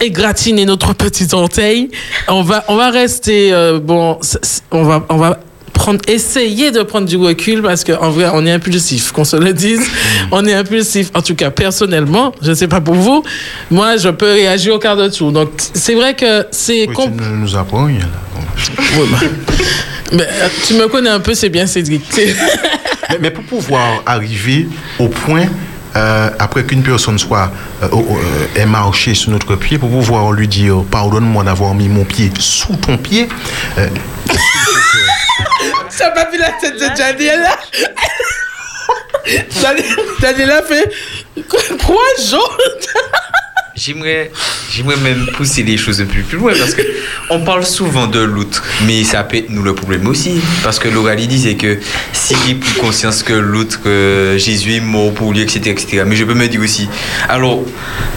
égratiner notre petit orteil. On va, on va rester, euh, bon, on va, on va prendre, essayer de prendre du recul parce qu'en vrai, on est impulsif, qu'on se le dise. On est impulsif. En tout cas, personnellement, je ne sais pas pour vous, moi, je peux réagir au quart de tour. Donc, c'est vrai que c'est... Oui, tu nous apprends. là. Oui, bah, Mais, euh, tu me connais un peu, c'est bien, Cédric. Mais, mais pour pouvoir arriver au point, euh, après qu'une personne soit euh, euh, ait marché sur notre pied, pour pouvoir lui dire pardonne-moi d'avoir mis mon pied sous ton pied, euh, n'as pas vu la tête de Daniela Dani- Daniela fait quoi, Jean J'aimerais, j'aimerais même pousser les choses un peu plus loin parce que on parle souvent de l'autre, mais ça peut être nous le problème aussi. Parce que l'oralie disait que s'il a plus conscience que l'autre, que Jésus est mort pour lui, etc., etc. Mais je peux me dire aussi, alors,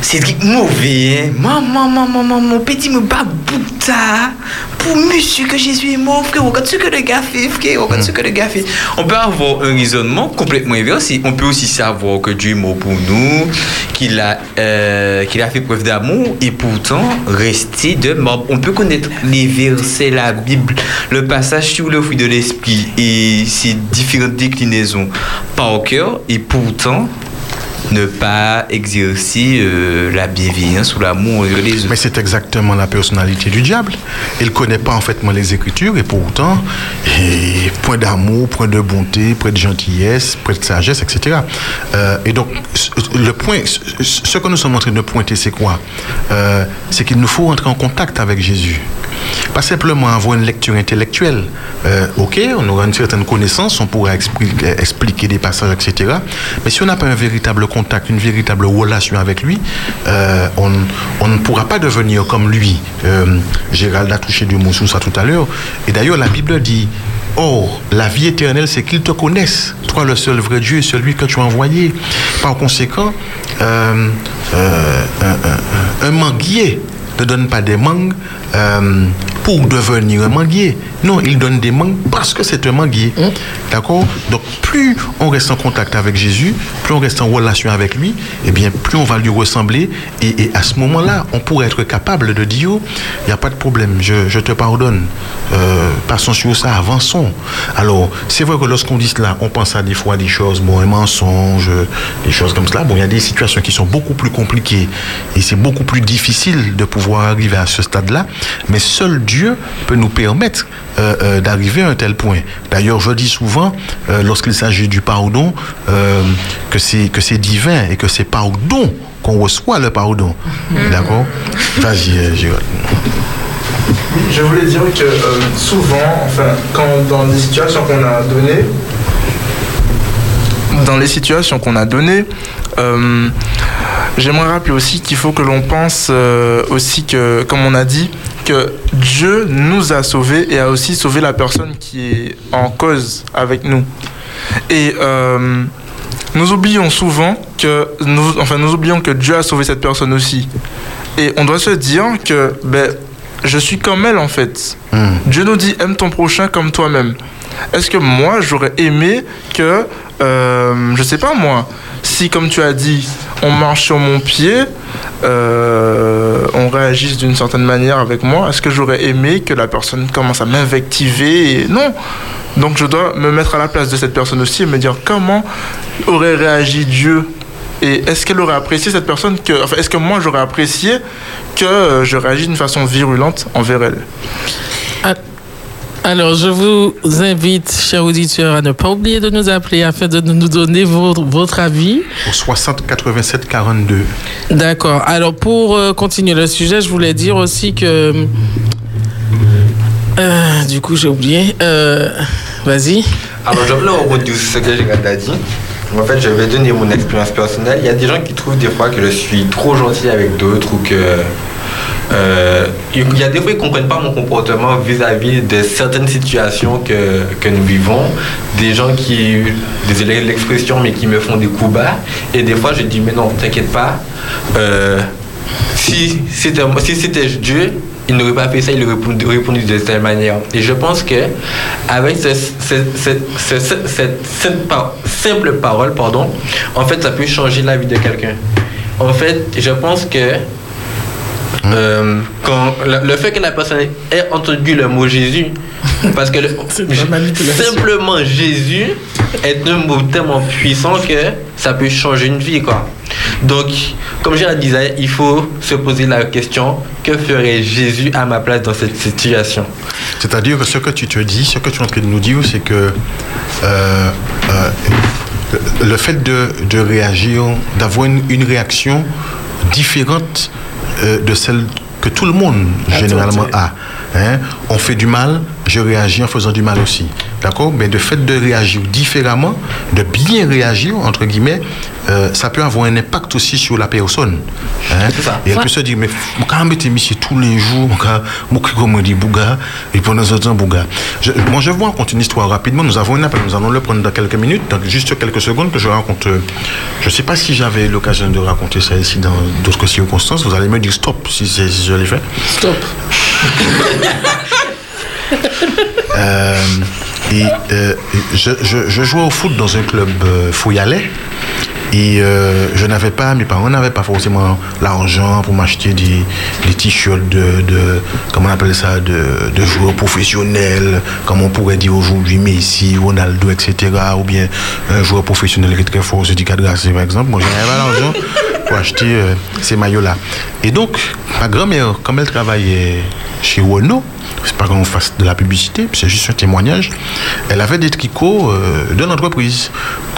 c'est truc mauvais, hein. Maman, maman, maman, petit me bat bouta pour monsieur que Jésus est mort, frère. Regarde ce que le gars fait, frère. Regarde ce que le gars fait. On peut avoir un raisonnement complètement inversé. On peut aussi savoir que Dieu est mort pour nous, qu'il a, euh, qu'il a fait preuve d'amour et pourtant rester de mort. On peut connaître les versets, la Bible, le passage sur le fruit de l'esprit et ses différentes déclinaisons par cœur et pourtant ne pas exercer euh, la bienveillance ou l'amour les. Mais c'est exactement la personnalité du diable. Il ne connaît pas en fait les Écritures et pourtant, et point d'amour, point de bonté, point de gentillesse, point de sagesse, etc. Euh, et donc, le point, ce- que nous sommes en train de pointer, c'est quoi? Euh, C'est qu'il nous faut entrer en contact avec Jésus. Pas simplement avoir une lecture intellectuelle. Ok, on aura une certaine connaissance, on pourra expli- euh, expliquer des passages, etc. Mais si on n'a pas un véritable contact, une véritable relation avec lui, euh, on, on ne pourra pas devenir comme lui. Euh, Gérald a touché du mot sur ça tout à l'heure. Et d'ailleurs, la Bible dit Or, la vie éternelle, c'est qu'ils te connaissent. Toi, le seul vrai Dieu, celui que tu as envoyé. Par conséquent, euh, euh, un, un- un manguier ne donne pas des mangues euh, pour devenir un manguier. Non, il donne des mangues parce que c'est un manguier. D'accord? Donc, plus on reste en contact avec Jésus, plus on reste en relation avec lui, et bien, plus on va lui ressembler. Et, et à ce moment-là, on pourrait être capable de dire il n'y a pas de problème, je, je te pardonne. Euh, passons sur ça, avançons. Alors, c'est vrai que lorsqu'on dit cela, on pense à des fois des choses, bon, un mensonge, des choses comme cela. Bon, il y a des situations qui sont beaucoup plus compliquées et c'est beaucoup plus difficile de pouvoir arriver à ce stade-là. Mais seul Dieu peut nous permettre euh, euh, d'arriver à un tel point. D'ailleurs, je dis souvent, euh, lorsqu'il s'agit du pardon, euh, que c'est que c'est divin et que c'est pardon qu'on reçoit le pardon. D'accord? Vas-y, Gérald. Je voulais dire que euh, souvent, enfin, quand dans les situations qu'on a données, dans les situations qu'on a données, euh, j'aimerais rappeler aussi qu'il faut que l'on pense euh, aussi que, comme on a dit, que Dieu nous a sauvés et a aussi sauvé la personne qui est en cause avec nous. Et euh, nous oublions souvent que nous, enfin, nous oublions que Dieu a sauvé cette personne aussi. Et on doit se dire que ben, je suis comme elle en fait. Dieu nous dit aime ton prochain comme toi-même. Est-ce que moi j'aurais aimé que, euh, je sais pas moi, si comme tu as dit, on marche sur mon pied, euh, on réagisse d'une certaine manière avec moi, est-ce que j'aurais aimé que la personne commence à m'invectiver. Non. Donc je dois me mettre à la place de cette personne aussi et me dire comment aurait réagi Dieu et est-ce qu'elle aurait apprécié cette personne que, est-ce que moi j'aurais apprécié que euh, je réagisse d'une façon virulente envers elle Alors, je vous invite, chers auditeurs, à ne pas oublier de nous appeler afin de nous donner votre, votre avis. Au 60 87 42. D'accord. Alors, pour euh, continuer le sujet, je voulais dire aussi que. Euh, du coup, j'ai oublié. Euh, Vas-y. Alors, je voulais reproduire ce que Gérald a dit. En fait, je vais donner mon expérience personnelle. Il y a des gens qui trouvent des fois que je suis trop gentil avec d'autres ou que. Euh, il y a des fois, ils ne comprennent pas mon comportement vis-à-vis de certaines situations que, que nous vivons. Des gens qui, désolé l'expression, mais qui me font des coups bas. Et des fois, je dis, mais non, t'inquiète pas. Euh, si c'était si Dieu, il n'aurait pas fait ça, il aurait répondu, de cette manière. Et je pense que avec ce- ce- ce- ce- ce- cette, simple parole, pardon, en fait, ça peut changer la vie de quelqu'un. En fait, je pense que euh, quand le, le fait que la personne ait entendu le mot Jésus, parce que le- simplement Jésus est un mot tellement puissant que ça peut changer une vie, quoi. Donc, comme je le disais, il faut se poser la question que ferait Jésus à ma place dans cette situation? C'est-à-dire que ce que tu te dis, ce que tu es en train de nous dire, c'est que euh, euh, le fait de, de réagir, d'avoir une, une réaction différente de celle que tout le monde généralement a. hein? On fait du mal, je réagis en faisant du mal aussi. D'accord? Mais le fait de réagir différemment, de bien réagir, entre guillemets, euh, ça peut avoir un impact aussi sur la personne. hein? Et elle peut se dire, mais quand même monsieur tous les jours, comme on dit Bouga, et pendant ce temps, Bouga. Je- moi, je vous raconte une histoire rapidement. Nous avons un appel, nous allons le prendre dans quelques minutes, donc juste quelques secondes que je raconte. euh, Je ne sais pas si j'avais l'occasion de raconter ça ici dans d'autres circonstances. Vous allez me dire stop si, si je l'ai fait. Stop. Euh, et euh, je, je, je jouais au foot dans un club euh, Fouillalais. Et euh, je n'avais pas, mes parents n'avaient pas forcément l'argent pour m'acheter des, t-shirts de, comment on appelle ça, de, de joueurs professionnels, comme on pourrait dire aujourd'hui Messi, Ronaldo, etc. Ou bien un joueur professionnel qui est très fort, c'est du cadre par exemple. Moi, je n'avais pas l'argent pour acheter euh, ces maillots-là. Et donc, ma grand-mère, comme elle travaillait chez Renault, c'est pas qu'on fasse de la publicité, c'est juste un témoignage, elle avait des tricots euh, de l'entreprise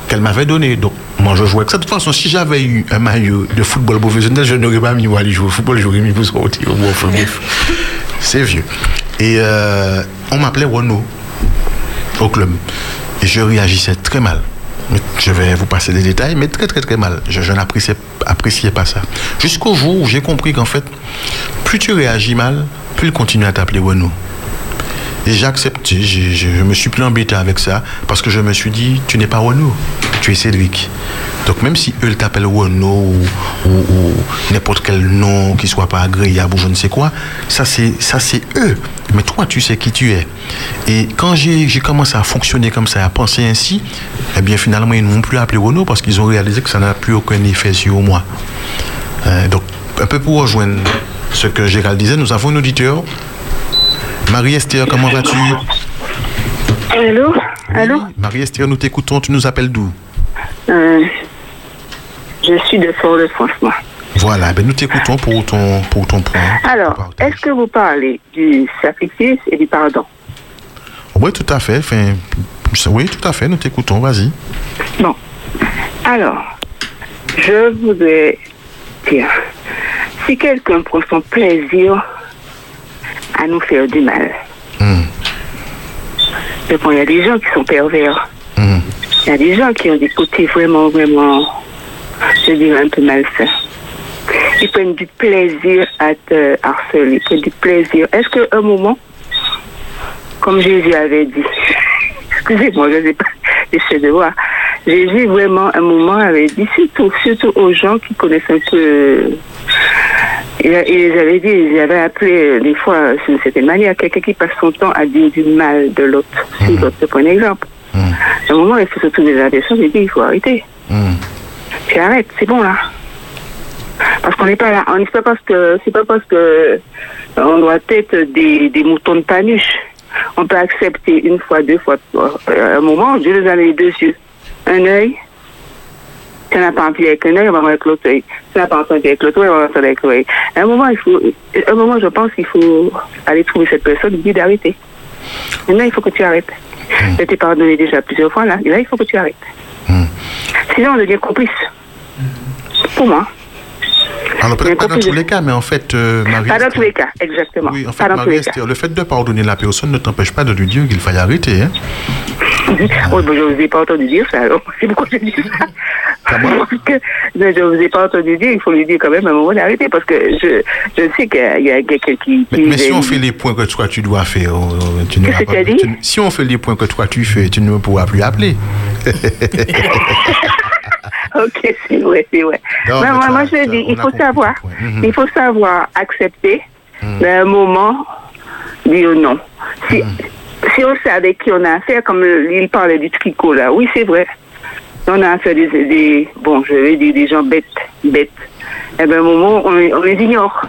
qu'elle m'avait donné. Donc, moi, je jouais avec ça? De toute façon, si j'avais eu un maillot de football professionnel, je n'aurais pas mis pour aller jouer au football, j'aurais mis pour sortir. Bon, enfin. C'est vieux. Et euh, on m'appelait Renault au club. Et je réagissais très mal. Je vais vous passer des détails, mais très très très mal. Je, je n'appréciais appréciais pas ça. Jusqu'au jour où j'ai compris qu'en fait, plus tu réagis mal, plus il continue à t'appeler Renault. Et j'ai accepté, je, me suis plus embêté avec ça, parce que je me suis dit, tu n'es pas Renault, tu es Cédric. Donc même si eux t'appellent Renault ou, ou- n'importe quel nom qui soit pas agréable ou je ne sais quoi, ça c'est ça c'est eux. Mais toi tu sais qui tu es. Et quand j'ai commencé à fonctionner comme ça, à penser ainsi, eh bien finalement ils ne m'ont plus appelé Renault parce qu'ils ont réalisé que ça n'a plus aucun effet sur moi. Euh, donc un peu pour rejoindre ce que Gérald disait, nous avons un auditeur. Marie-Esther, comment vas-tu? Allô Allô Marie-Esther, nous t'écoutons, tu nous appelles d'où? Euh, Je suis de Fort-de-France, moi. Voilà, ben nous t'écoutons pour ton, pour ton point. Alors, est-ce que vous parlez du sacrifice et du pardon? Oui, tout à fait. Enfin, oui, tout à fait, nous t'écoutons, vas-y. Bon. Alors, je voudrais dire, si quelqu'un prend son plaisir à nous faire du mal, mais bon, il y a des gens qui sont pervers. Il y a des gens qui ont des côtés vraiment, vraiment, je dirais, un peu malsains. Ils prennent du plaisir à te harceler, ils prennent du plaisir. Est-ce qu'à un moment, comme Jésus avait dit, excusez-moi, je ne sais pas, j'essaie de voir, Jésus vraiment, à un moment, avait dit, surtout, surtout aux gens qui connaissent un peu il les avait dit, avait appelé euh, des fois euh, d'une certaine manière, quelqu'un qui passe son temps à dire du mal de l'autre. Si l'autre te prend un exemple. À un moment, il faut se trouver la personne et dire, il faut arrêter. Tu arrêtes, c'est bon là. Parce qu'on n'est pas là, on n'est pas parce que c'est pas parce que euh, on doit être des, des moutons de panuche. On peut accepter une fois, deux fois. Euh, un moment, Dieu nous a mis les deux yeux. Un œil, si on n'a pas envie avec un œil, on va voir avec l'autre œil. Si on n'a pas entendu avec l'autre œil, on va entendre avec l'œil. À un moment, il faut, à un moment, je pense qu'il faut aller trouver cette personne lui dire d'arrêter. Maintenant, il faut que tu arrêtes. Je t'ai pardonné déjà plusieurs fois, là. Et là, il faut que tu arrêtes. Sinon, on devient complice. Pour moi. Alors peut-être pas dans tous les cas, mais en fait, euh, Marie. Pas dans tous les cas, exactement. Oui, en fait. Marie-Esther, le fait de pardonner la personne ne t'empêche pas de lui dire qu'il faille arrêter. Hein? Oui, mais je ne vous ai pas entendu dire ça, alors. C'est pourquoi je dis ça. Parce que je ne vous ai pas entendu dire, il faut lui dire quand même à un moment d'arrêter, parce que je, je sais qu'il y a- quelqu'un qui... Mais, qui mais si on fait les points que toi tu dois faire, tu ne que tu dit? si on fait les points que toi tu fais, tu ne pourras plus appeler. Ok, c'est vrai, c'est vrai. Non, Mais moi, je dis, il faut savoir, Mhm. il faut savoir accepter, Mhm. mais à un moment, dire non. Si, si on sait avec qui on a affaire, comme il parlait du tricot là, oui, c'est vrai. On a affaire des, des bon, je vais dire des gens bêtes, bêtes. Et bien, à un moment, on, les- on les ignore.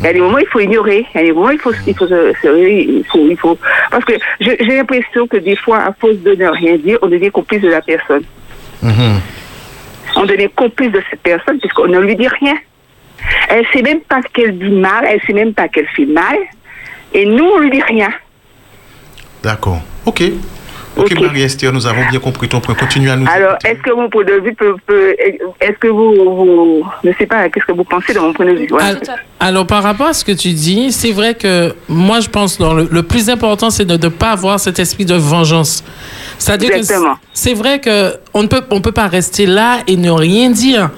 Il y a des moments, il faut ignorer. Il y a des moments, il faut, il faut se, se- il faut, il faut. Parce que j'ai l'impression que des fois, à force de ne rien dire, on devient complice de la personne. On devient complice de cette personne puisqu'on ne lui dit rien. Elle sait même pas qu'elle dit mal, elle sait même pas qu'elle fait mal. Et nous, on lui dit rien. D'accord. Ok. Ok, Marie-Esther, nous avons bien compris ton point. Continue à nous Alors, est-ce que mon point de vue peut, peut- est-ce que vous, vous, je ne sais pas, qu'est-ce que vous pensez de mon point de vue Voilà. Alors, par rapport à ce que tu dis, c'est vrai que moi, je pense que le, le plus important, c'est de ne pas avoir cet esprit de vengeance. C'est-à-dire que c'est- Exactement. c'est vrai que on ne peut, on peut pas rester là et ne rien dire.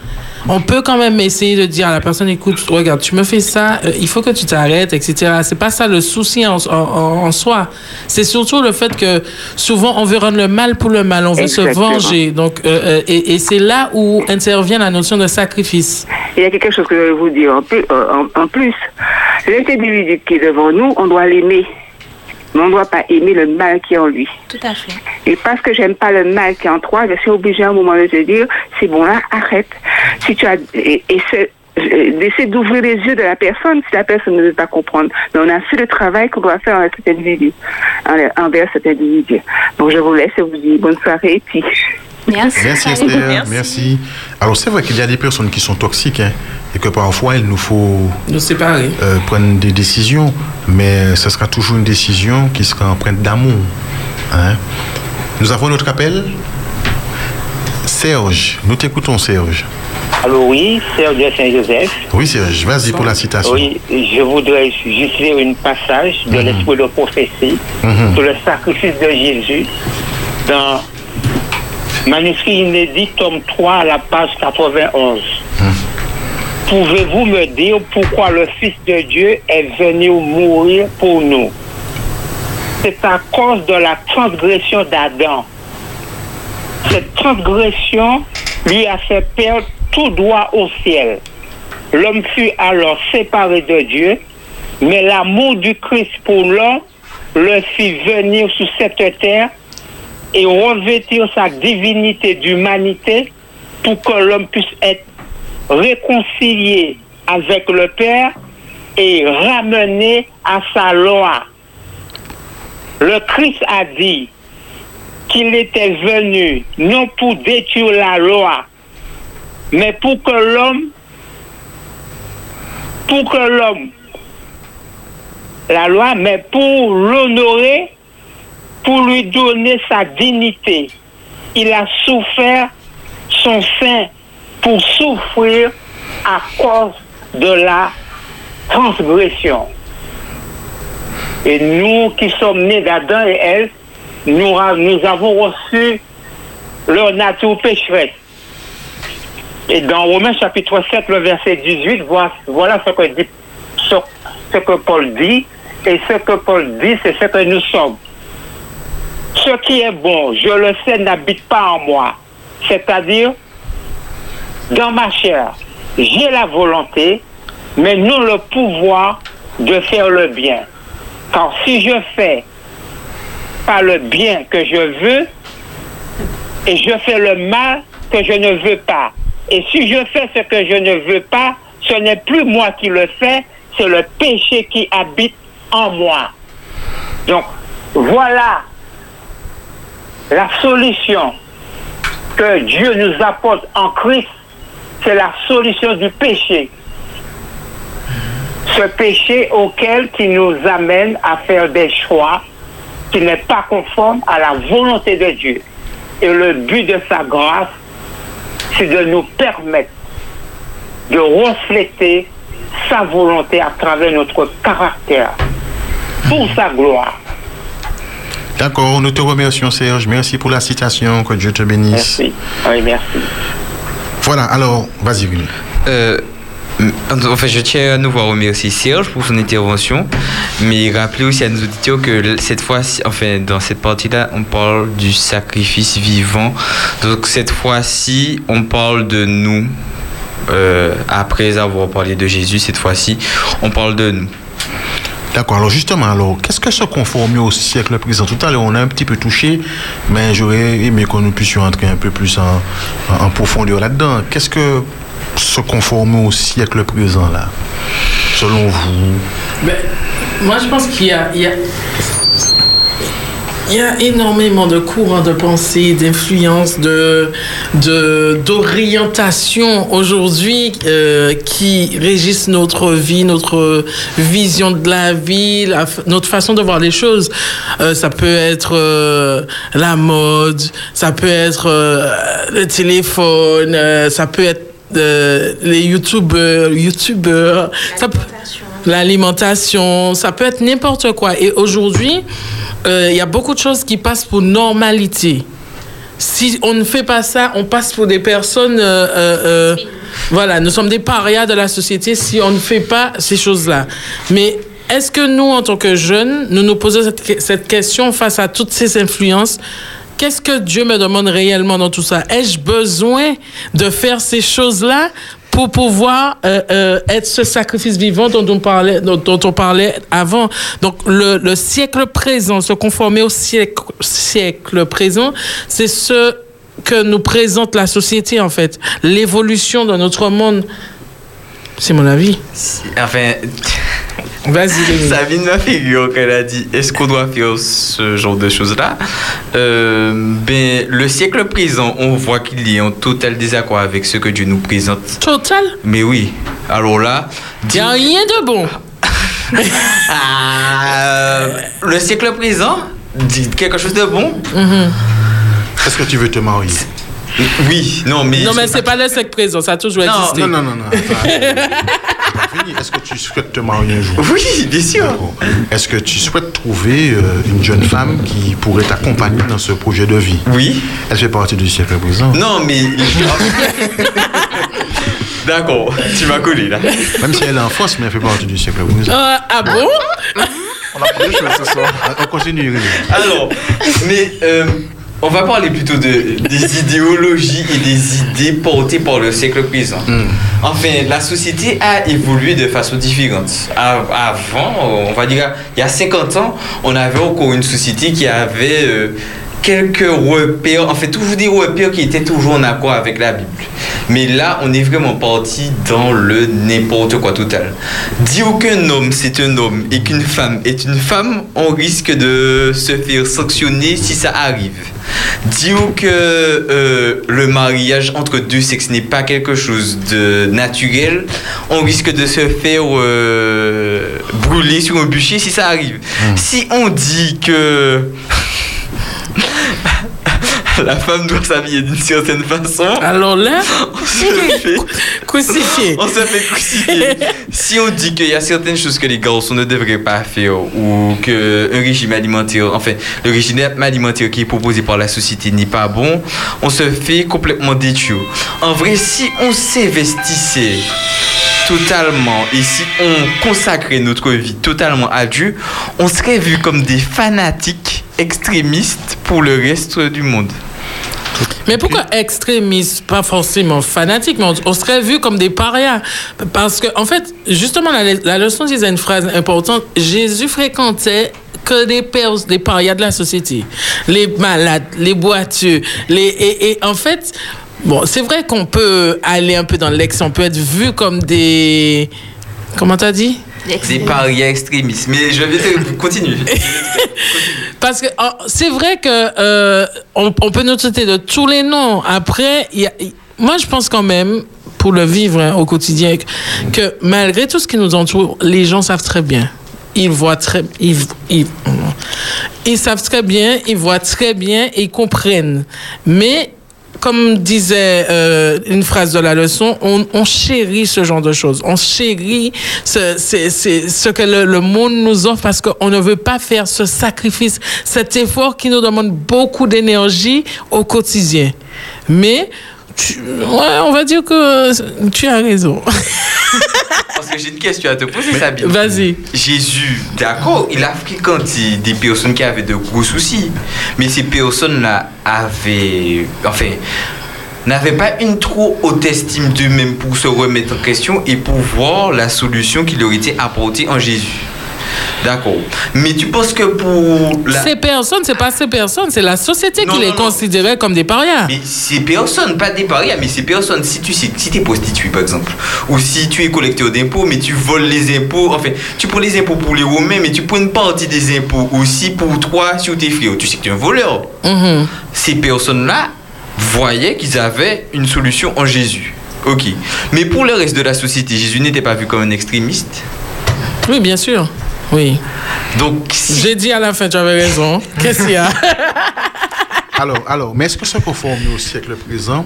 On peut quand même essayer de dire à la personne, écoute, regarde, tu me fais ça, euh, il faut que tu t'arrêtes, etc. C'est pas ça le souci en, en- en- en soi. C'est surtout le fait que souvent on veut rendre le mal pour le mal, on veut Exactement. se venger. Donc, euh, euh, et, et c'est là où intervient la notion de sacrifice. Il y a quelque chose que je vais vous dire en plus. euh, en, en plus. Qui est devant nous, on doit l'aimer. Mais on ne doit pas aimer le mal qui est en lui. Tout à fait. Et parce que j'aime pas le mal qui est en toi, je suis obligée à un moment de te dire, c'est bon là, arrête. Si tu as, et, euh, d'essayer d'ouvrir les yeux de la personne si la personne ne veut pas comprendre. Mais on a fait le travail qu'on doit faire avec cet individu, envers- envers cet individu. Donc je vous laisse et vous dis bonne soirée et puis. Merci. Merci Esther, merci. Alors c'est vrai qu'il y a des personnes qui sont toxiques hein, et que parfois il nous faut Nous séparer. euh, prendre des décisions, mais ce sera toujours une décision qui sera empreinte d'amour. hein. Nous avons notre appel. Serge, nous t'écoutons Serge. Alors oui, Serge de Saint-Joseph. Oui Serge, vas-y pour la citation. Oui, je voudrais juste lire une passage de l'Esprit de prophétie Mhm. sur le sacrifice de Jésus dans manuscrit inédit, tome 3, à la page 91. Pouvez-vous me dire pourquoi le Fils de Dieu est venu mourir pour nous? C'est à cause de la transgression d'Adam. Cette transgression lui a fait perdre tout droit au ciel. L'homme fut alors séparé de Dieu, mais l'amour du Christ pour l'homme le fit venir sur cette terre et revêtir sa divinité d'humanité pour que l'homme puisse être réconcilié avec le Père et ramené à sa loi. Le Christ a dit qu'il était venu non pour détruire la loi, mais pour que l'homme, pour que l'homme, la loi, mais pour l'honorer, pour lui donner sa dignité. Il a souffert son sein pour souffrir à cause de la transgression. Et nous qui sommes nés d'Adam et Ève, nous, avons reçu leur nature pécheresse. Et dans Romains chapitre 7, le verset 18, voilà, ce, que dit, ce que Paul dit. Et ce que Paul dit, c'est ce que nous sommes. Ce qui est bon, je le sais, n'habite pas en moi. C'est-à-dire, dans ma chair, j'ai la volonté, mais non le pouvoir de faire le bien. Car si je fais pas le bien que je veux, et je fais le mal que je ne veux pas. Et si je fais ce que je ne veux pas, ce n'est plus moi qui le fais, c'est le péché qui habite en moi. Donc, voilà la solution que Dieu nous apporte en Christ, c'est la solution du péché. Ce péché auquel qui nous amène à faire des choix qui n'est pas conforme à la volonté de Dieu. Et le but de sa grâce, c'est de nous permettre de refléter sa volonté à travers notre caractère pour sa gloire. D'accord, nous te remercions Serge. Merci pour la citation. Que Dieu te bénisse. Merci. Oui, merci. Voilà, alors, vas-y, Willy. Euh, en fait, je tiens à nouveau à remercier Serge pour son intervention, mais rappeler aussi à nos auditeurs que cette fois-ci, enfin, dans cette partie-là, on parle du sacrifice vivant. Donc, cette fois-ci, on parle de nous. Euh, après avoir parlé de Jésus, cette fois-ci, on parle de nous. D'accord, alors justement, alors, qu'est-ce que se conformer au siècle présent? Tout à l'heure, on a un petit peu touché, mais j'aurais aimé que nous puissions entrer un peu plus en, en- profondeur là-dedans. Qu'est-ce que se conformer au siècle présent, là Selon vous? Ben, moi, je pense qu'il y a- Il y a énormément de courants de pensée, d'influence, de, d'orientation aujourd'hui euh, qui régissent notre vie, notre vision de la vie, la notre façon de voir les choses. Euh, ça peut être euh, la mode, ça peut être le téléphone, ça peut être les youtubeurs, youtubeurs, l'alimentation, ça peut être n'importe quoi. Et aujourd'hui, euh, il y a beaucoup de choses qui passent pour normalité. Si on ne fait pas ça, on passe pour des personnes. euh, euh, voilà, nous sommes des parias de la société si on ne fait pas ces choses-là. Mais est-ce que nous, en tant que jeunes, nous nous posons cette question face à toutes ces influences? Qu'est-ce que Dieu me demande réellement dans tout ça? Ai-je besoin de faire ces choses-là pour pouvoir euh, euh, être ce sacrifice vivant dont on parlait, dont, on parlait avant. Donc le, le siècle présent, se conformer au siècle, siècle présent, c'est ce que nous présente la société en fait, l'évolution de notre monde. C'est mon avis. Enfin. Vas-y, de ma figure qu'elle a dit est-ce qu'on doit faire ce genre de choses-là Euh, Ben, le siècle présent, on voit qu'il est en total désaccord avec ce que Dieu nous présente. Total? Mais oui. Alors là. Il n'y a rien de bon. Ah, le siècle présent dit quelque chose de bon Est-ce que tu veux te marier? Oui, non, mais. Non, mais c'est pas le siècle présent, ça a toujours Non, existé. non, non, non, non. Pas. Est-ce que tu souhaites te marier un jour? Oui, bien sûr. Est-ce que tu souhaites trouver euh, une jeune femme qui pourrait t'accompagner dans ce projet de vie? Oui. Elle fait partie du siècle présent. Non, mais. D'accord, tu m'as collé là. Même si elle est en France, mais elle fait partie du siècle présent. Euh, ah bon? On a pris des choses ce soir. On continue. Alors, mais euh, on va parler plutôt de, des idéologies et des idées portées par le siècle présent. Enfin, la société a évolué de façon différente. Avant, on va dire, il y a 50 ans, on avait encore une société qui avait euh, quelques repères, en fait, toujours des repères qui étaient toujours en accord avec la Bible. Mais là, on est vraiment parti dans le n'importe quoi total. Dire qu'un homme c'est un homme et qu'une femme est une femme, on risque de se faire sanctionner si ça arrive. Dire que euh, le mariage entre deux sexes n'est pas quelque chose de naturel, on risque de se faire euh, brûler sur un bûcher si ça arrive. Si on dit que la femme doit s'habiller d'une certaine façon. Alors là, on se fait crucifier. On se fait crucifier. si on dit qu'il y a certaines choses que les garçons ne devraient pas faire ou que un régime alimentaire, enfin, le régime alimentaire qui est proposé par la société n'est pas bon, on se fait complètement détruire. En vrai, si on s'investissait totalement et si on consacrait notre vie totalement à Dieu, on serait vu comme des fanatiques extrémistes pour le reste du monde. Mais pourquoi extrémiste, pas forcément fanatique, mais on, serait vu comme des parias Parce que, en fait, justement, la, leçon disait une phrase importante Jésus fréquentait que des, pers- des parias de la société. Les malades, les boiteux. Les, et en fait, bon, c'est vrai qu'on peut aller un peu dans l'ex, on peut être vu comme des. Comment t'as dit? Des parias extrémistes. Mais je vais te continuer. Parce que oh, c'est vrai que euh, on, on peut nous traiter de tous les noms. Après, y a- moi, je pense quand même, pour le vivre hein, au quotidien, que malgré tout ce qui nous entoure, les gens savent très bien. Ils voient très, ils, ils, ils savent très bien, ils voient très bien, ils comprennent. Mais comme disait euh, une phrase de la leçon, on, chérit ce genre de choses. On chérit ce, que le, monde nous offre parce qu'on ne veut pas faire ce sacrifice, cet effort qui nous demande beaucoup d'énergie au quotidien. Mais, ouais, on va dire que tu as raison. Parce que j'ai une question à te poser, Sabine. Vas-y. Jésus, d'accord, il a fréquenté des personnes qui avaient de gros soucis. Mais ces personnes-là avaient. Enfin. N'avaient pas une trop haute estime d'eux-mêmes pour se remettre en question et pour voir la solution qui leur était apportée en Jésus. D'accord. Mais tu penses que pour la... Ces personnes, c'est pas ces personnes, c'est la société qui les considérait comme des parias. Mais ces personnes, pas des parias, mais ces personnes, si tu si, es prostituée par exemple, ou si tu es collecteur d'impôts, mais tu voles les impôts, enfin, tu prends les impôts pour les Romains, mais tu prends une partie des impôts aussi pour toi sur tes frères, tu sais que tu es un voleur. Mhm. Ces personnes-là voyaient qu'ils avaient une solution en Jésus. Ok. Mais pour le reste de la société, Jésus n'était pas vu comme un extrémiste? Oui, bien sûr. Oui. Donc, J'ai dit à la fin, tu avais raison. Qu'est-ce qu'il y a? Alors, alors, mais est-ce que se conformer au siècle présent?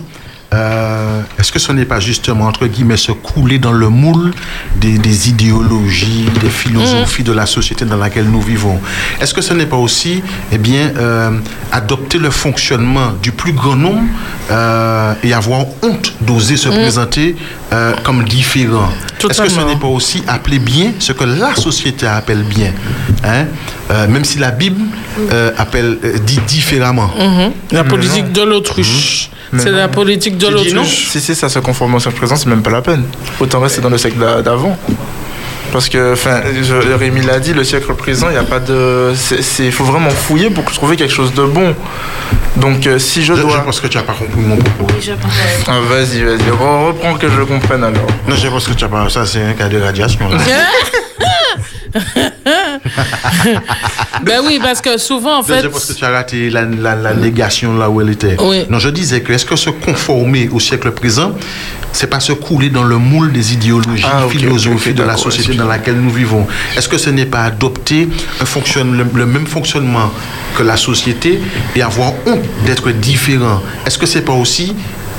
Euh, Est-ce que ce n'est pas justement, entre guillemets, se couler dans le moule des, des idéologies, des philosophies de la société dans laquelle nous vivons? Est-ce que ce n'est pas aussi, eh bien, euh, adopter le fonctionnement du plus grand nombre euh, et avoir honte d'oser se présenter euh, comme différent Est-ce que ce n'est pas aussi appeler bien ce que la société appelle bien hein? Euh, Même si la Bible euh, appelle, euh, dit différemment. Mhm. La politique de l'autruche. C'est la politique de l'autruche. Si, si, ça se conforme au siècle présent, c'est même pas la peine. Autant rester dans le siècle d'a- d'avant. Parce que, enfin, je- Rémi l'a dit, le siècle présent, il n'y a pas de. Il faut vraiment fouiller pour trouver quelque chose de bon. Donc, euh, si je, dois. Je pense que tu n'as pas compris mon propos. Ah, vas-y, vas-y, re- reprends que je comprenne alors. Non, je pense que tu n'as pas. Ça, c'est un cas de radiation. là. ben oui, parce que souvent, en fait. Je pense que tu as raté la, la- la négation là où elle était. Non, je disais que est-ce que se conformer au siècle présent, c'est pas se couler dans le moule des idéologies, Ah, philosophies de la société dans laquelle nous vivons Est-ce que ce n'est pas adopter un fonctionne, le, le même fonctionnement que la société et avoir honte d'être différent? Est-ce que c'est pas aussi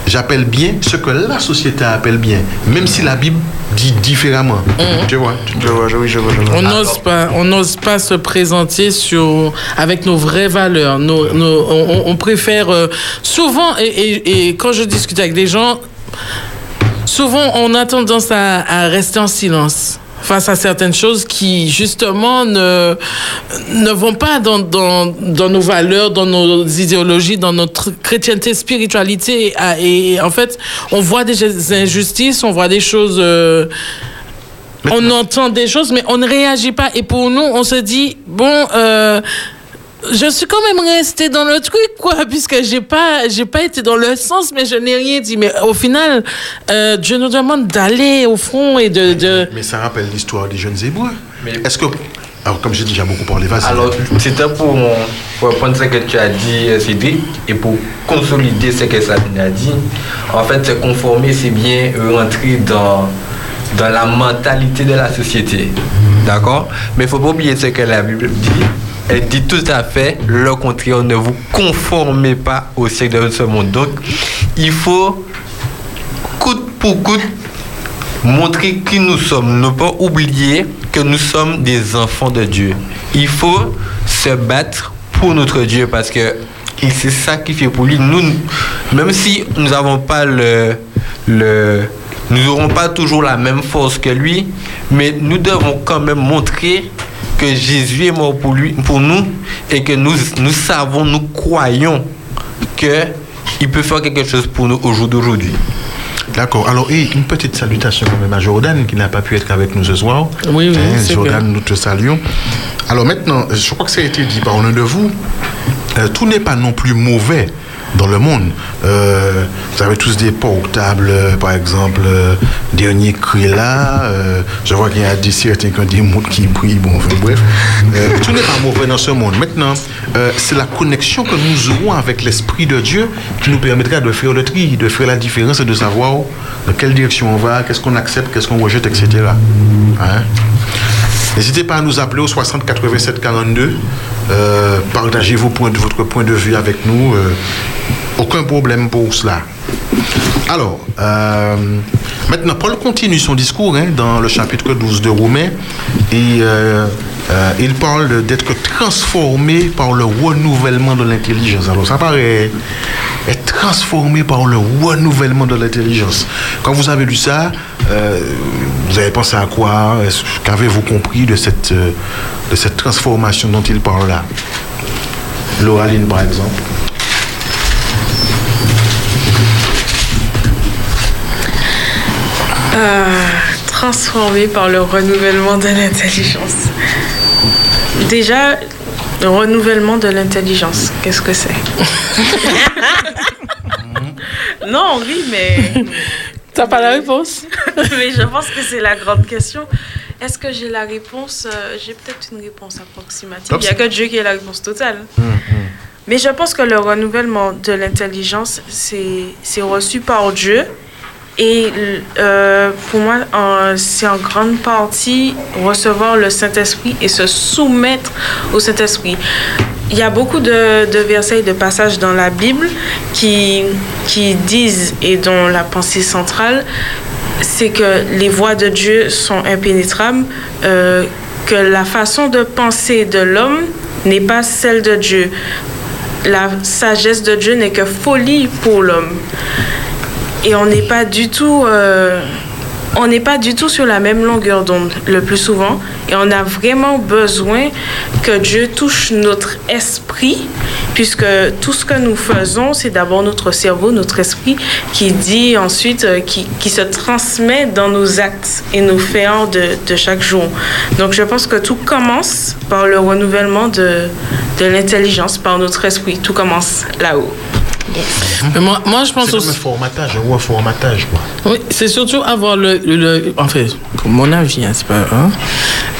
J'appelle bien ce que la société appelle bien, même si la Bible dit différemment. Tu vois Je vois, je, oui, je vois, je vois. On n'ose pas, on n'ose pas se présenter sur avec nos vraies valeurs. Nos, nos- on, on préfère euh, souvent et, et- et quand je discute avec des gens, souvent on a tendance à, à rester en silence face à certaines choses qui justement ne ne vont pas dans, dans, dans nos valeurs, dans nos idéologies, dans notre chrétienté, spiritualité. Et, et en fait, on voit des injustices, on voit des choses. euh, on entend des choses, mais on ne réagit pas. Et pour nous, on se dit, bon, euh, je suis quand même restée dans le truc, quoi, puisque j'ai pas, j'ai pas été dans le sens, mais je n'ai rien dit. Mais au final, euh, Dieu nous demande d'aller au front et de. de... Mais ça rappelle l'histoire des jeunes Hébreux. Est-ce que. Alors, comme j'ai déjà beaucoup parlé, vas-y. Alors, c'était pour, pour reprendre ce que tu as dit, euh, Cédric, et pour consolider ce que Sabine a dit. En fait, se conformer, c'est bien rentrer dans, dans la mentalité de la société. D'accord? Mais il ne faut pas oublier ce que la Bible dit. Elle dit tout à fait le contraire. Ne vous conformez pas au siècle de ce monde. Donc, il faut, coûte pour coûte, montrer qui nous sommes. Ne pas oublier que nous sommes des enfants de Dieu. Il faut se battre pour notre Dieu parce que il s'est sacrifié pour lui. Nous, même si nous n'avons pas le, le nous n'aurons pas toujours la même force que lui, mais nous devons quand même montrer que Jésus est mort pour lui, pour nous, et que nous, nous savons, nous croyons que il peut faire quelque chose pour nous au jour d'aujourd'hui. D'accord. Alors, et une petite salutation quand même à Jordan qui n'a pas pu être avec nous ce soir. Oui, oui, Hein, Jordan, bien. nous te saluons. Alors maintenant, je crois que ça a été dit par l'un de vous. euh, tout n'est pas non plus mauvais dans le monde. Euh, vous avez tous des portables, euh, par exemple, dernier cri là. je vois qu'il y a des certains qui ont des montres qui brillent. Bon, enfin, bref. Euh, tout n'est pas mauvais dans ce monde. Maintenant, c'est la connexion que nous aurons avec l'Esprit de Dieu qui nous permettra de faire le tri, de faire la différence et de savoir dans quelle direction on va, qu'est-ce qu'on accepte, qu'est-ce qu'on rejette, etc. Hein? N'hésitez pas à nous appeler au 60 87 42. Euh, partagez votre point de vue avec nous. Aucun problème pour cela. Alors, euh, maintenant, Paul continue son discours hein, dans le chapitre 12 de Romains euh, euh, il parle d'être transformé par le renouvellement de l'intelligence. Alors, ça paraît être transformé par le renouvellement de l'intelligence. Quand vous avez lu ça, vous avez pensé à quoi? Qu'avez-vous compris de cette, de cette transformation dont il parle là? Lauraline, par exemple. Euh, transformé par le renouvellement de l'intelligence. Déjà, le renouvellement de l'intelligence, qu'est-ce que c'est? Non, oui, mais... T'as pas la réponse? Mais je pense que c'est la grande question. Est-ce que j'ai la réponse? Euh, J'ai peut-être une réponse approximative. Il n'y a que Dieu qui a la réponse totale. Mais je pense que le renouvellement de l'intelligence, c'est c'est reçu par Dieu. Et euh, pour moi, en- c'est en grande partie recevoir le Saint-Esprit et se soumettre au Saint-Esprit. Il y a beaucoup de, versets et de passages dans la Bible qui, qui disent, et dont la pensée centrale, c'est que les voies de Dieu sont impénétrables, euh, que la façon de penser de l'homme n'est pas celle de Dieu. La sagesse de Dieu n'est que folie pour l'homme. Et on n'est pas du tout... euh, on n'est pas du tout sur la même longueur d'onde le plus souvent et on a vraiment besoin que Dieu touche notre esprit puisque tout ce que nous faisons, c'est d'abord notre cerveau, notre esprit qui dit ensuite, euh, qui, qui se transmet dans nos actes et nos faits de, de chaque jour. Donc je pense que tout commence par le renouvellement de, de l'intelligence, par notre esprit. Tout commence là-haut. Mais moi, moi, je pense C'est comme aussi. un formatage, un reformatage, quoi. Oui, c'est surtout avoir le, le- en fait, mon avis, hein, c'est pas, hein,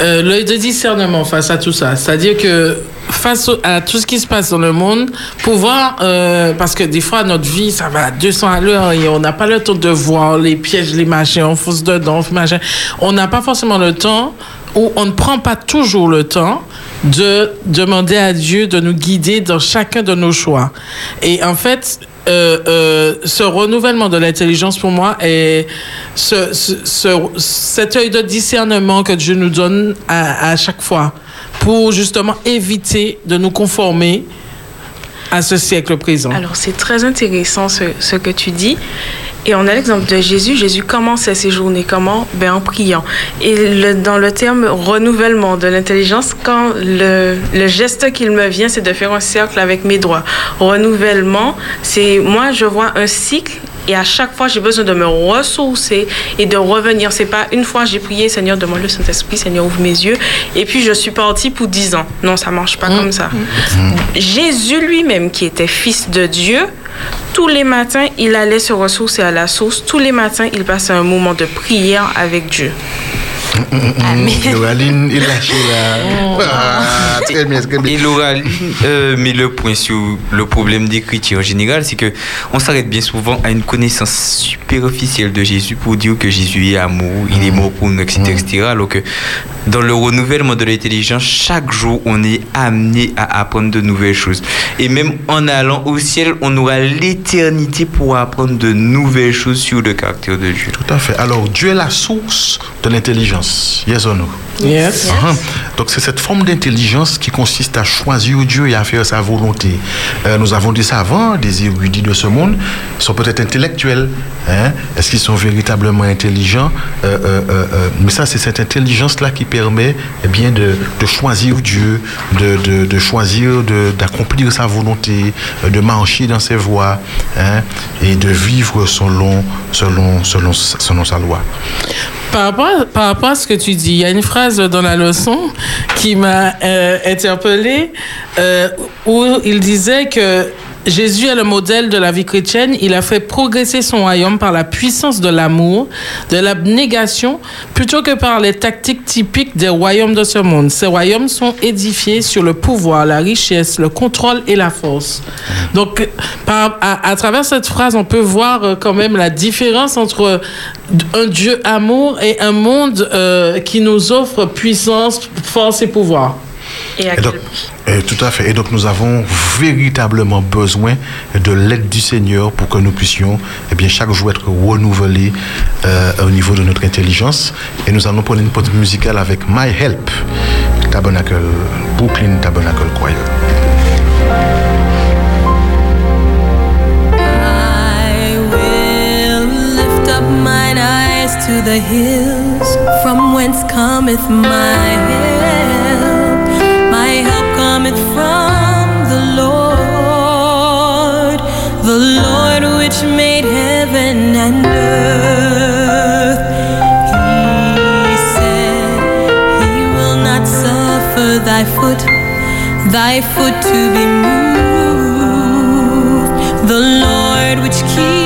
euh, l'œil de discernement face à tout ça. C'est-à-dire que face au- à tout ce qui se passe dans le monde, pouvoir, euh, parce que des fois notre vie, ça va à 200 à l'heure et on n'a pas le temps de voir les pièges, les machins, on fonce dedans, on fait machin. On n'a pas forcément le temps ou on ne prend pas toujours le temps de demander à Dieu de nous guider dans chacun de nos choix. Et en fait, euh, euh, ce renouvellement de l'intelligence pour moi est ce, ce- ce- cet œil de discernement que Dieu nous donne à, à chaque fois pour justement éviter de nous conformer à ce siècle présent. Alors, c'est très intéressant ce, ce que tu dis. Et on a l'exemple de Jésus. Jésus commençait ses journées comment? Ben, en priant. Et le- dans le terme renouvellement de l'intelligence, quand le, le geste qu'il me vient, c'est de faire un cercle avec mes doigts. Renouvellement, c'est moi, je vois un cycle. Et à chaque fois, j'ai besoin de me ressourcer et de revenir. C'est pas une fois j'ai prié, Seigneur, demande le Saint-Esprit, Seigneur, ouvre mes yeux. Et puis je suis partie pour dix ans. Non, ça marche pas comme ça. Jésus lui-même, qui était fils de Dieu, tous les matins, il allait se ressourcer à la source. Tous les matins, il passait un moment de prière avec Dieu. Aline, il lâché là. Ah, très bien, très bien. Et Laura euh, met le point sur le problème des chrétiens en général, c'est que on s'arrête bien souvent à une connaissance superficielle de Jésus pour dire que Jésus est amour, il est mort pour nous, etc., etc. Alors que dans le renouvellement de l'intelligence, chaque jour, on est amené à apprendre de nouvelles choses. Et même en allant au ciel, on aura l'éternité pour apprendre de nouvelles choses sur le caractère de Dieu. Tout à fait. Alors, Dieu est la source de l'intelligence. Yes or no? Yes. Uh-huh. Donc, c'est cette forme d'intelligence qui consiste à choisir Dieu et à faire sa volonté. Euh, nous avons des savants, des érudits de ce monde, sont peut-être intellectuels. hein. Est-ce qu'ils sont véritablement intelligents? Euh, euh, Mais ça, c'est cette intelligence-là qui permet eh bien, de, de choisir Dieu, de, de, de choisir de- d'accomplir sa volonté, de marcher dans ses voies hein, et de vivre selon, selon, selon, selon sa loi. Par rapport, à, ce que tu dis, il y a une phrase dans la leçon qui m'a euh, interpellée euh, où il disait que Jésus est le modèle de la vie chrétienne. Il a fait progresser son royaume par la puissance de l'amour, de l'abnégation, plutôt que par les tactiques typiques des royaumes de ce monde. Ces royaumes sont édifiés sur le pouvoir, la richesse, le contrôle et la force. Donc, par- à, travers cette phrase, on peut voir euh, quand même la différence entre un Dieu amour et un monde euh, qui nous offre puissance, force et pouvoir. Et à Et donc, et tout à fait. Et donc, nous avons véritablement besoin de l'aide du Seigneur pour que nous puissions, eh bien, chaque jour être renouvelés euh, au niveau de notre intelligence. Et nous allons prendre une pause musicale avec My Help, Tabernacle, Brooklyn Tabernacle Choir. I will lift up mine eyes to the hills, from whence cometh my help. Which made heaven and earth. He said, He will not suffer thy foot, thy foot to be moved. The Lord which keepeth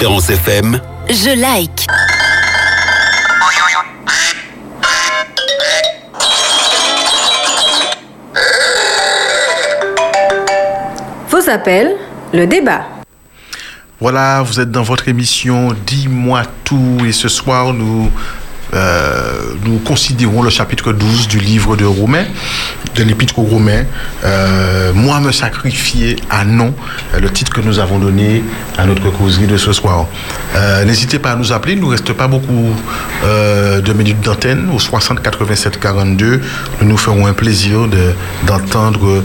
Espérance FM, Je like. Vos appels, le débat. Voilà, vous êtes dans votre émission Dis-moi tout et ce soir nous, euh, nous considérons le chapitre 12 du livre de Romains, de l'épître aux Romains. Euh, Moi me sacrifier à non, euh, le titre que nous avons donné à notre causerie de ce soir. Euh, N'hésitez pas à nous appeler, il ne nous reste pas beaucoup de minutes d'antenne au 60 87 42. Nous nous ferons un plaisir de- d'entendre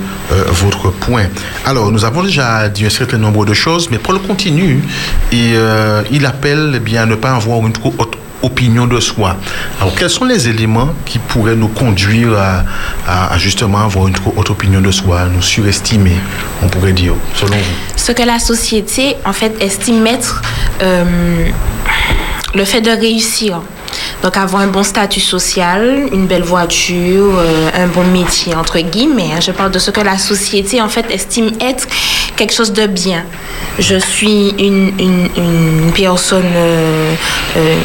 votre point. Alors, nous avons déjà dit un certain nombre de choses, mais Paul continue et il appelle bien, à ne pas avoir une trop haute opinion de soi. Alors, quels sont les éléments qui pourraient nous conduire à, à- à justement avoir une haute opinion de soi, nous surestimer, on pourrait dire, selon vous? Ce que la société, en fait, estime être euh, le fait de réussir. Donc, avoir un bon statut social, une belle voiture, euh, un bon métier, entre guillemets. hein. Je parle de ce que la société, en fait, estime être quelque chose de bien. Je suis une, une, personne euh, euh,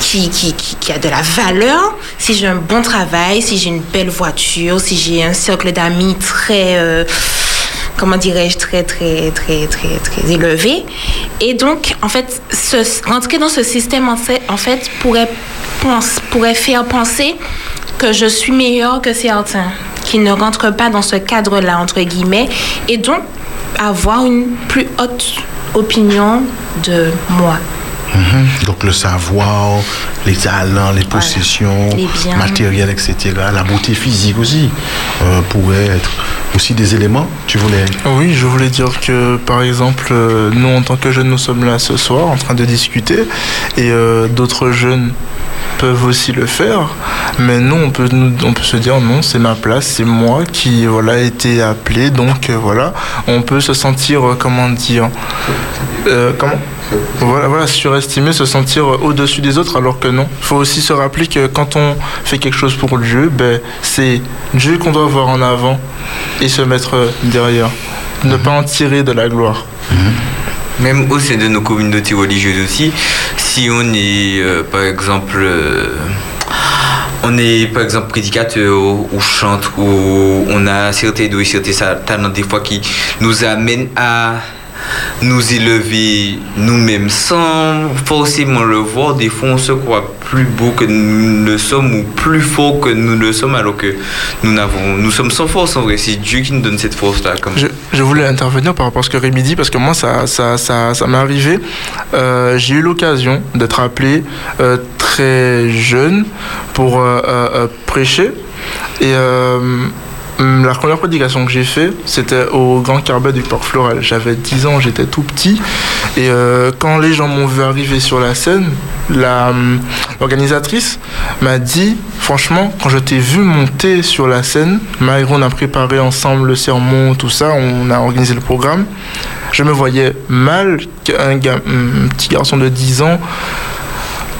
qui, qui, qui, a de la valeur si j'ai un bon travail, si j'ai une belle voiture, si j'ai un cercle d'amis très... euh, comment dirais-je, très, très, très, très, très élevé. Et donc, en fait, ce- rentrer dans ce système, en fait, en fait pourrait, pense- pourrait faire penser que je suis meilleure que certains qui ne rentrent pas dans ce cadre-là, entre guillemets, et donc avoir une plus haute opinion de moi. Mhm. Donc le savoir, les talents, les possessions, Les biens. matériels, etc. La beauté physique aussi euh, pourrait être aussi des éléments. Tu voulais Oui, je voulais dire que par exemple, euh, nous en tant que jeunes, nous sommes là ce soir en train de discuter et euh, d'autres jeunes peuvent aussi le faire, mais nous on peut, nous, on peut se dire non, c'est ma place, c'est moi qui voilà, a été appelé, donc euh, voilà, on peut se sentir, euh, comment dire, euh, comment voilà, voilà, surestimer, se sentir au-dessus des autres, alors que non. Il faut aussi se rappeler que quand on fait quelque chose pour Dieu, ben, c'est Dieu qu'on doit voir en avant et se mettre euh, derrière. Ne pas en tirer de la gloire. Même au sein de nos communautés religieuses aussi, si on est, euh, par exemple, euh, on est, par exemple, prédicateur ou chante, ou on a certains dons et certains talents des fois qui nous amènent à nous élever nous-mêmes sans forcément le voir. Des fois, on se croit plus beau que nous ne sommes ou plus fort que nous ne sommes alors que nous, n'avons, nous sommes sans force en vrai. C'est Dieu qui nous donne cette force-là. Comme Je, voulais intervenir par rapport à ce que Rémi dit, parce que moi, ça, ça, ça, ça m'est arrivé. Euh, J'ai eu l'occasion d'être appelé euh, très jeune pour euh, prêcher. Et la première prédication que j'ai fait, c'était au Grand Carbet du Port Floral. J'avais 10 ans, j'étais tout petit. Et euh, quand les gens m'ont vu arriver sur la scène, hum, l'organisatrice m'a dit, franchement, quand je t'ai vu monter sur la scène, Maïro, on a préparé ensemble le sermon, tout ça, on a organisé le programme. Je me voyais mal qu'un un petit garçon de 10 ans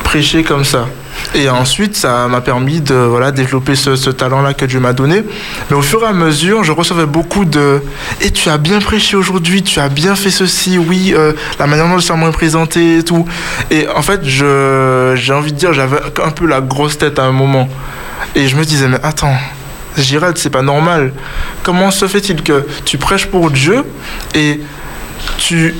prêcher comme ça. Et ensuite, ça m'a permis de voilà, développer ce, talent-là que Dieu m'a donné. Mais au fur et à mesure, je recevais beaucoup de Et tu as bien prêché aujourd'hui, tu as bien fait ceci, oui, euh, la manière dont le sermon est présenté et tout. Et en fait, j'ai envie de dire, j'avais un peu la grosse tête à un moment. Et je me disais, mais attends, Girard, c'est pas normal. Comment se fait-il que tu prêches pour Dieu et tu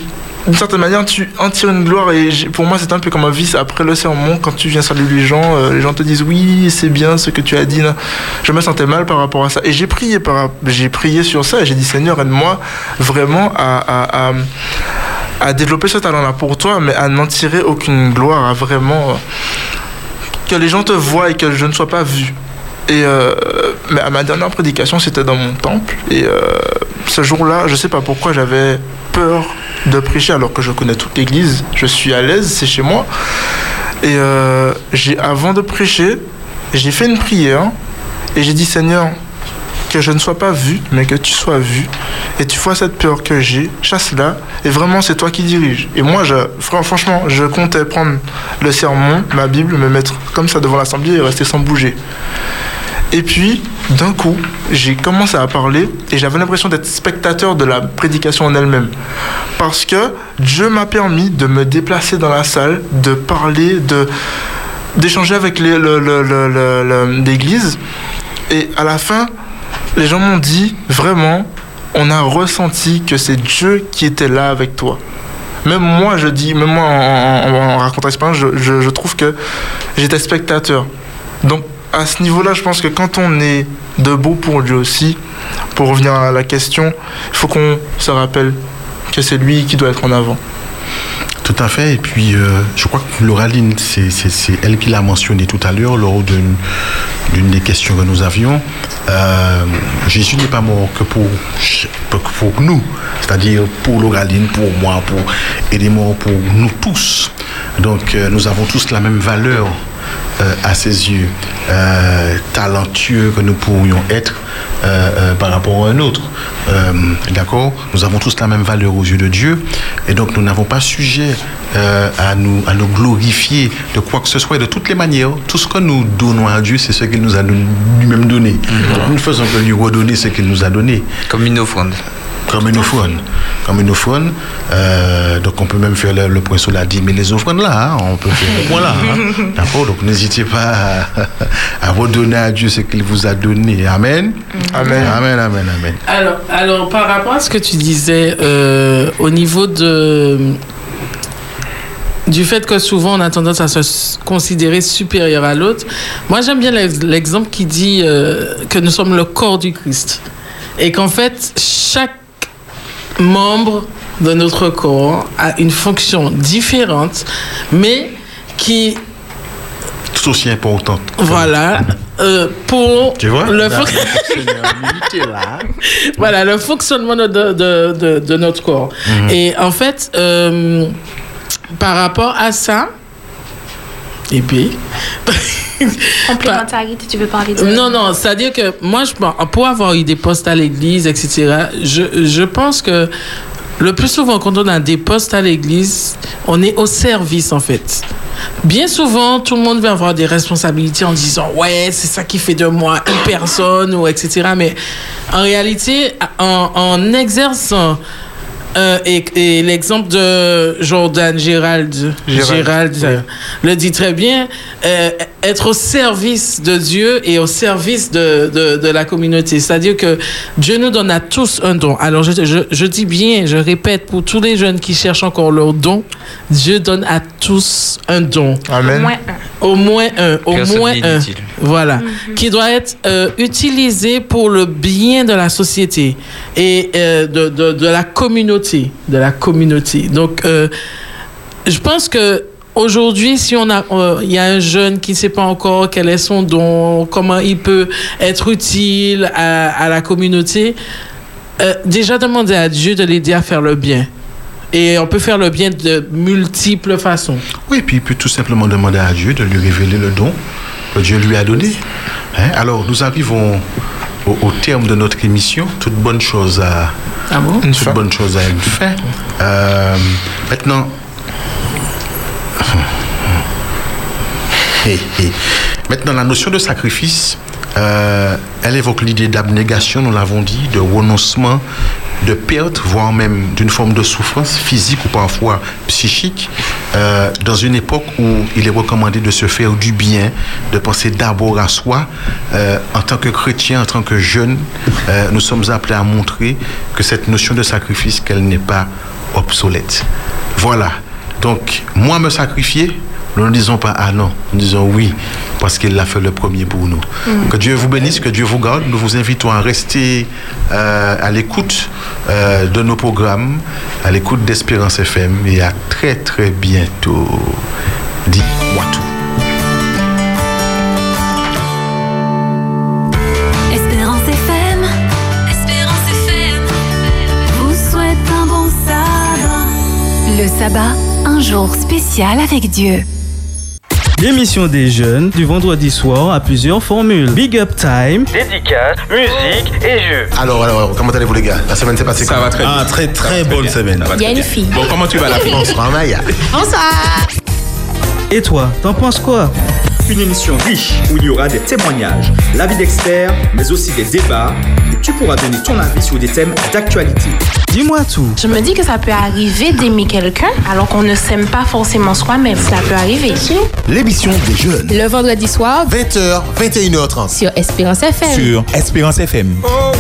d'une certaine manière, tu en tires une gloire et pour moi, c'est un peu comme un vice après le sermon. Quand tu viens saluer les gens, euh, les gens te disent oui, c'est bien ce que tu as dit. Je me sentais mal par rapport à ça et j'ai prié, par, j'ai prié sur ça et j'ai dit Seigneur, aide-moi vraiment à, à développer ce talent-là pour toi, mais à n'en tirer aucune gloire, à vraiment euh, que les gens te voient et que je ne sois pas vu. Et euh, ma dernière prédication, c'était dans mon temple. Et euh, ce jour-là, je sais pas pourquoi j'avais peur de prêcher alors que je connais toute l'église. Je suis à l'aise, c'est chez moi. Et euh, avant de prêcher, j'ai fait une prière et j'ai dit Seigneur, que je ne sois pas vu, mais que tu sois vu. Et tu vois cette peur que j'ai, chasse-la. Et vraiment, c'est toi qui dirige. Et moi, franchement, je comptais prendre le sermon, ma Bible, me mettre comme ça devant l'assemblée et rester sans bouger. Et puis, d'un coup, j'ai commencé à parler et j'avais l'impression d'être spectateur de la prédication en elle-même. Parce que Dieu m'a permis de me déplacer dans la salle, de parler, de d'échanger avec l'église. Et à la fin, les gens m'ont dit, vraiment, on a ressenti que c'est Dieu qui était là avec toi. Même moi, je dis, même moi, en, racontant l'expérience, je, trouve que j'étais spectateur. Donc, à ce niveau-là, je pense que quand on est debout pour Dieu aussi, pour revenir à la question, il faut qu'on se rappelle que c'est lui qui doit être en avant. Tout à fait. Et puis, euh, je crois que Lauraline, c'est elle qui l'a mentionné tout à l'heure lors d'une des questions que nous avions. Euh, Jésus n'est pas mort que pour nous, c'est-à-dire pour Lauraline, pour moi, pour, il est mort pour nous tous. Donc, euh, nous avons tous la même valeur euh, à ses yeux, euh, talentueux que nous pourrions être euh, par rapport à un autre. D'accord? Nous avons tous la même valeur aux yeux de Dieu et donc nous n'avons pas sujet à, nous, à nous glorifier de quoi que ce soit et de toutes les manières. Tout ce que nous donnons à Dieu, c'est ce qu'il nous a lui-même donné. Donc, nous ne faisons que lui redonner ce qu'il nous a donné. Comme une offrande. Comme une offrande. Comme une offrande. Euh, donc on peut même faire le, le point sur la dîme et les offrandes là. hein. On peut faire le point là. hein. D'accord? Donc n'hésitez pas à, à redonner à Dieu ce qu'il vous a donné. Amen. Amen. Amen, amen, amen. Alors, alors, par rapport à ce que tu disais euh, au niveau de du fait que souvent on a tendance à se considérer supérieur à l'autre, moi j'aime bien l'ex- l'exemple qui dit euh, que nous sommes le corps du Christ et qu'en fait chaque membre de notre corps a une fonction différente, mais qui Tout aussi importante. voilà euh, pour Tu vois? le fon- voilà le fonctionnement de, de, de, de notre corps. Mhm. Et en fait, euh, par rapport à ça, et puis. Complémentarité, tu veux parler de. Non, non, c'est-à-dire que moi, je, pense- pour avoir eu des postes à l'église, etc., je, je pense que le plus souvent, quand on a des postes à l'église, on est au service, en fait. Bien souvent, tout le monde va avoir des responsabilités en disant Ouais, c'est ça qui fait de moi une personne, ou etc. Mais en réalité, en exerçant. Euh, et et l'exemple de Jordan Gérald, Gérald, Gérald, euh, le dit très bien, euh, être au service de Dieu et au service de, de, de la communauté. C'est-à-dire que Dieu nous donne à tous un don. Alors je, je, je dis bien, je répète, pour tous les jeunes qui cherchent encore leur don, Dieu donne à tous un don. Amen. Au moins un. Au moins un. Au Personne moins un. Voilà. Qui doit être euh, utilisé pour le bien de la société et euh, de, de, de la communauté. De la communauté. Donc, euh, je pense que aujourd'hui, si on a, euh, il y a un jeune qui ne sait pas encore quel est son don, comment il peut être utile à, à la communauté, euh, déjà demander à Dieu de l'aider à faire le bien. Et on peut faire le bien de multiples façons. Oui, puis il peut tout simplement demander à Dieu de lui révéler le don que Dieu lui a donné. Hein? Alors, nous arrivons au, au terme de notre émission. Toute bonne chose à, Ah bon? toute bonne chose à une fin. Euh, maintenant. Maintenant, la notion de sacrifice, euh, elle évoque l'idée d'abnégation, nous l'avons dit, de renoncement, de perte, voire même d'une forme de souffrance physique ou parfois psychique, euh, dans une époque où il est recommandé de se faire du bien, de penser d'abord à soi. Euh, en tant que chrétien, en tant que jeune, nous sommes appelés à montrer que cette notion de sacrifice, qu'elle n'est pas obsolète. Voilà. Donc, moi me sacrifier, nous ne disons pas ah non, nous disons oui, parce qu'il l'a fait le premier pour nous. Mhm. Que Dieu vous bénisse, que Dieu vous garde. Nous vous invitons à rester euh, à l'écoute euh, de nos programmes, à l'écoute d'Espérance FM et à très très bientôt. Dis-moi tout. Espérance FM. Espérance FM. Vous souhaite un bon sabbat. Le sabbat, un jour spécial avec Dieu. L'émission des jeunes du vendredi soir a plusieurs formules. Big Up Time, dédicace, musique et jeux. Alors, alors, comment allez-vous les gars? La semaine s'est passée Ça comment? va très bien. Ah, très très bonne très semaine. Il y a une fille. Bon, comment tu vas la France Bonsoir. Et toi, t'en penses quoi? Une émission riche où il y aura des témoignages, l'avis d'experts, mais aussi des débats. Et tu pourras donner ton avis sur des thèmes d'actualité. Dis-moi tout. Je me dis que ça peut arriver d'aimer quelqu'un alors qu'on ne s'aime pas forcément soi-même. Ça peut arriver. L'émission des jeunes. Le vendredi soir, 20h, 21h30. sur Espérance FM. Sur Espérance FM. Oh,